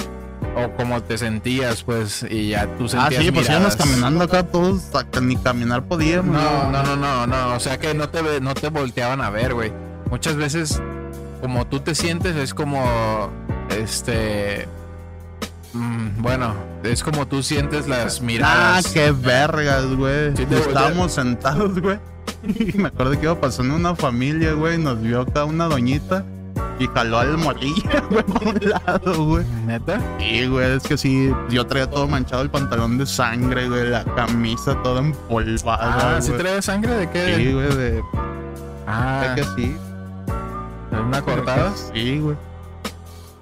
o cómo te sentías, pues, y ya tú Ah, sentías sí, pues íbamos caminando acá todos, ni caminar podíamos. No, no, no, no, no. O sea que no te, no te volteaban a ver, güey. Muchas veces, como tú te sientes, es como, este, mm, bueno, es como tú sientes las Ah, miradas. qué vergas, güey. Estábamos sentados, güey. Y me acuerdo que iba pasando una familia, güey. Nos vio acá una doñita. Y jaló al morilla, güey, por un lado, güey. ¿Neta? Sí, güey, es que sí. Yo traía todo manchado el pantalón de sangre, güey. La camisa toda empolvada. Ah, ¿sí trae sangre de qué? Sí, güey, de. Ah, de que sí. ¿de una cortada? Sí, güey.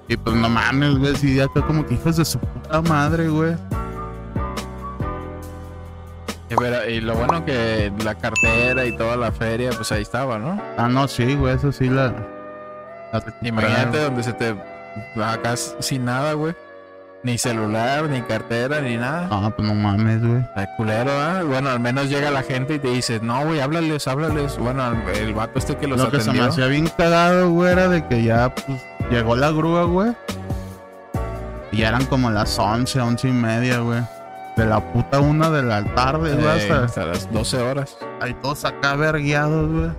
Y pues no mames, güey. Sí, acá como que hijos de su puta madre, güey. Y, pero- y lo bueno que la cartera y toda la feria, pues ahí estaba, ¿no? Ah, no, sí, güey. Eso sí la. la Imagínate donde se te acá sin nada, güey. Ni celular, ni cartera, ni nada. Ah, pues no mames, güey. Está culero, ¿ah? Bueno, al menos llega la gente y te dice, no, güey, háblales, háblales. Bueno, el, vato este que los Lo que se me atendió. hacía bien cagado, güey, era de que ya, pues, llegó la grúa, güey. Y eran como las 11, 11 y media, güey. De la puta una de la tarde, güey, Eh, hasta hasta las 12 horas. ahí todos acá vergueados, güey.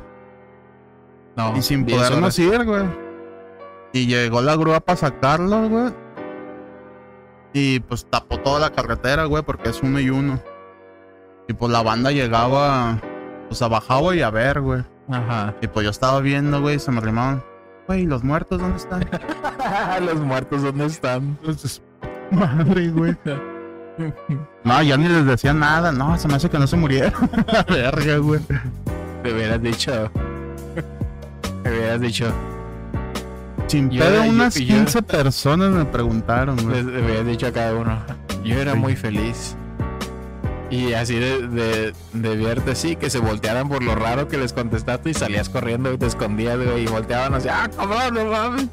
No, Y sin 10 podernos horas. ir, güey. Y llegó la grúa para sacarlos, güey. Y pues tapó toda la carretera, güey, porque es uno y uno. Y pues la banda llegaba, pues a bajaba y a ver, güey. Ajá. Y pues yo estaba viendo, güey, y se me rimaban. Güey, ¿y los muertos dónde están? los muertos, ¿dónde están? Entonces, madre, güey. No, ya ni les decía nada. No, se me hace que no se murieron. La verga, güey. Te hubieras dicho. Te hubieras dicho. Sin Yo pedo, era- unas yo- 15 personas me preguntaron, güey. Les hubieras dicho a cada uno. Yo era Sí. muy feliz. Y así de, de, de verte, sí, que se voltearan por lo raro que les contestaste y salías corriendo y te escondías, güey, y volteaban así, ah, cabrón, no mames.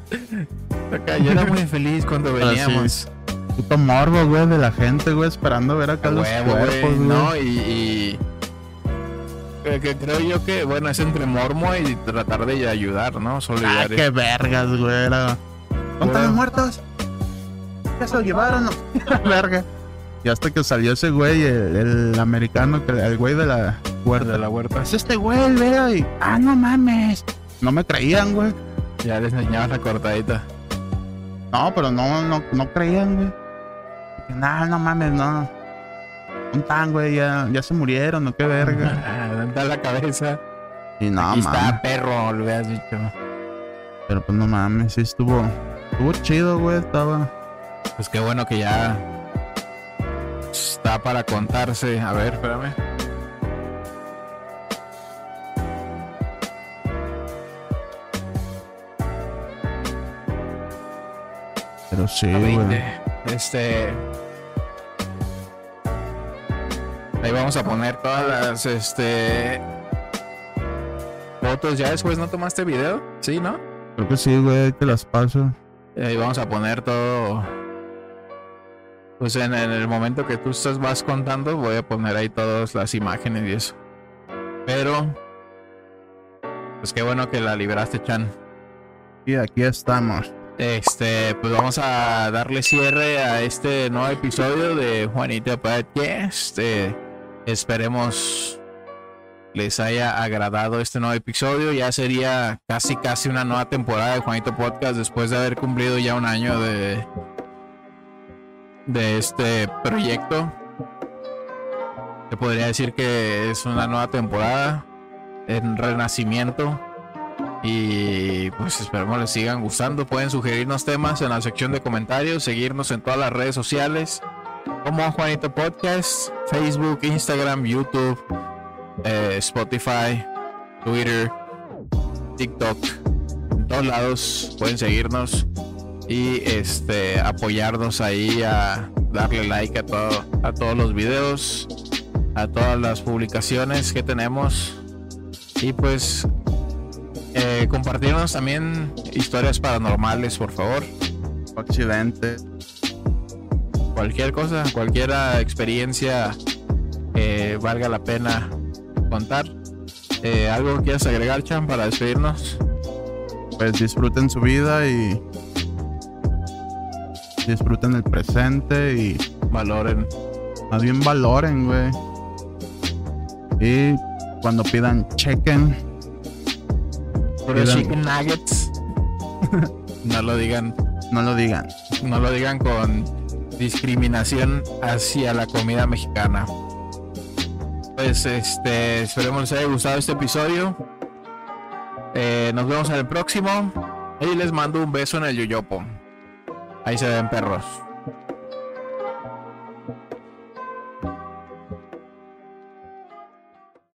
Acá, yo era muy feliz cuando veníamos. Puto morbo, güey, de la gente, güey, esperando ver acá A los cuerpos, güey. ¿no? Y, y- que- que creo yo que, bueno, es entre mormo y tratar de ayudar, ¿no? Ah, Solidario. qué vergas, güey. Era... ¿Dónde están los muertos? ¿Ya se lo llevaron? Verga. Y hasta que salió ese güey, el, el americano, el güey de la huerta. de la huerta. Es este güey, el vea, y... Ah, no mames. No me creían, güey. Ya les enseñabas la cortadita. No, pero no, no, no creían, güey. No, no mames, no. Un tan, güey, ya, ya se murieron, ¿no? Qué verga. Ah, ¿Dónde está la cabeza? Y no, Aquí mames. está, perro, lo hubieras dicho. Pero pues no mames, sí estuvo. Estuvo chido, güey. Estaba. Pues qué bueno que ya está para contarse. A ver, espérame. Pero sí, güey. 20. Este. Ahí vamos a poner todas las este fotos. Ya después no tomaste video, ¿sí, no? Creo que sí, güey. ahí Te las paso. Ahí vamos a poner todo. Pues en, en el momento que tú estás vas contando, voy a poner ahí todas las imágenes y eso. Pero. Pues qué bueno que la libraste, Chan. Y aquí estamos. Este, pues vamos a darle cierre a este nuevo episodio de Juanita Podcast. Eh, esperemos les haya agradado este nuevo episodio. Ya sería casi casi una nueva temporada de Juanito Podcast después de haber cumplido ya un año de de este proyecto. Se podría decir que es una nueva temporada en renacimiento. Y pues esperemos les sigan gustando. Pueden sugerirnos temas en la sección de comentarios, seguirnos en todas las redes sociales como Juanito Podcast, Facebook, Instagram, YouTube, eh, Spotify, Twitter, TikTok. En todos lados pueden seguirnos y este apoyarnos ahí a darle like a todo a todos los videos, a todas las publicaciones que tenemos y pues eh, compartirnos también historias paranormales, por favor. Accidente. Cualquier cosa, cualquier experiencia que valga la pena contar. Eh, ¿Algo que quieras agregar, Chan, para despedirnos? Pues disfruten su vida y. Disfruten el presente y. Valoren. Más bien valoren, güey. Y cuando pidan, chequen. Chicken nuggets. no lo digan, No lo digan. no lo digan con discriminación hacia la comida mexicana. Pues este, esperemos les haya gustado este episodio. Eh, nos vemos en el próximo. Y les mando un beso en el yoyopo. Ahí se ven perros.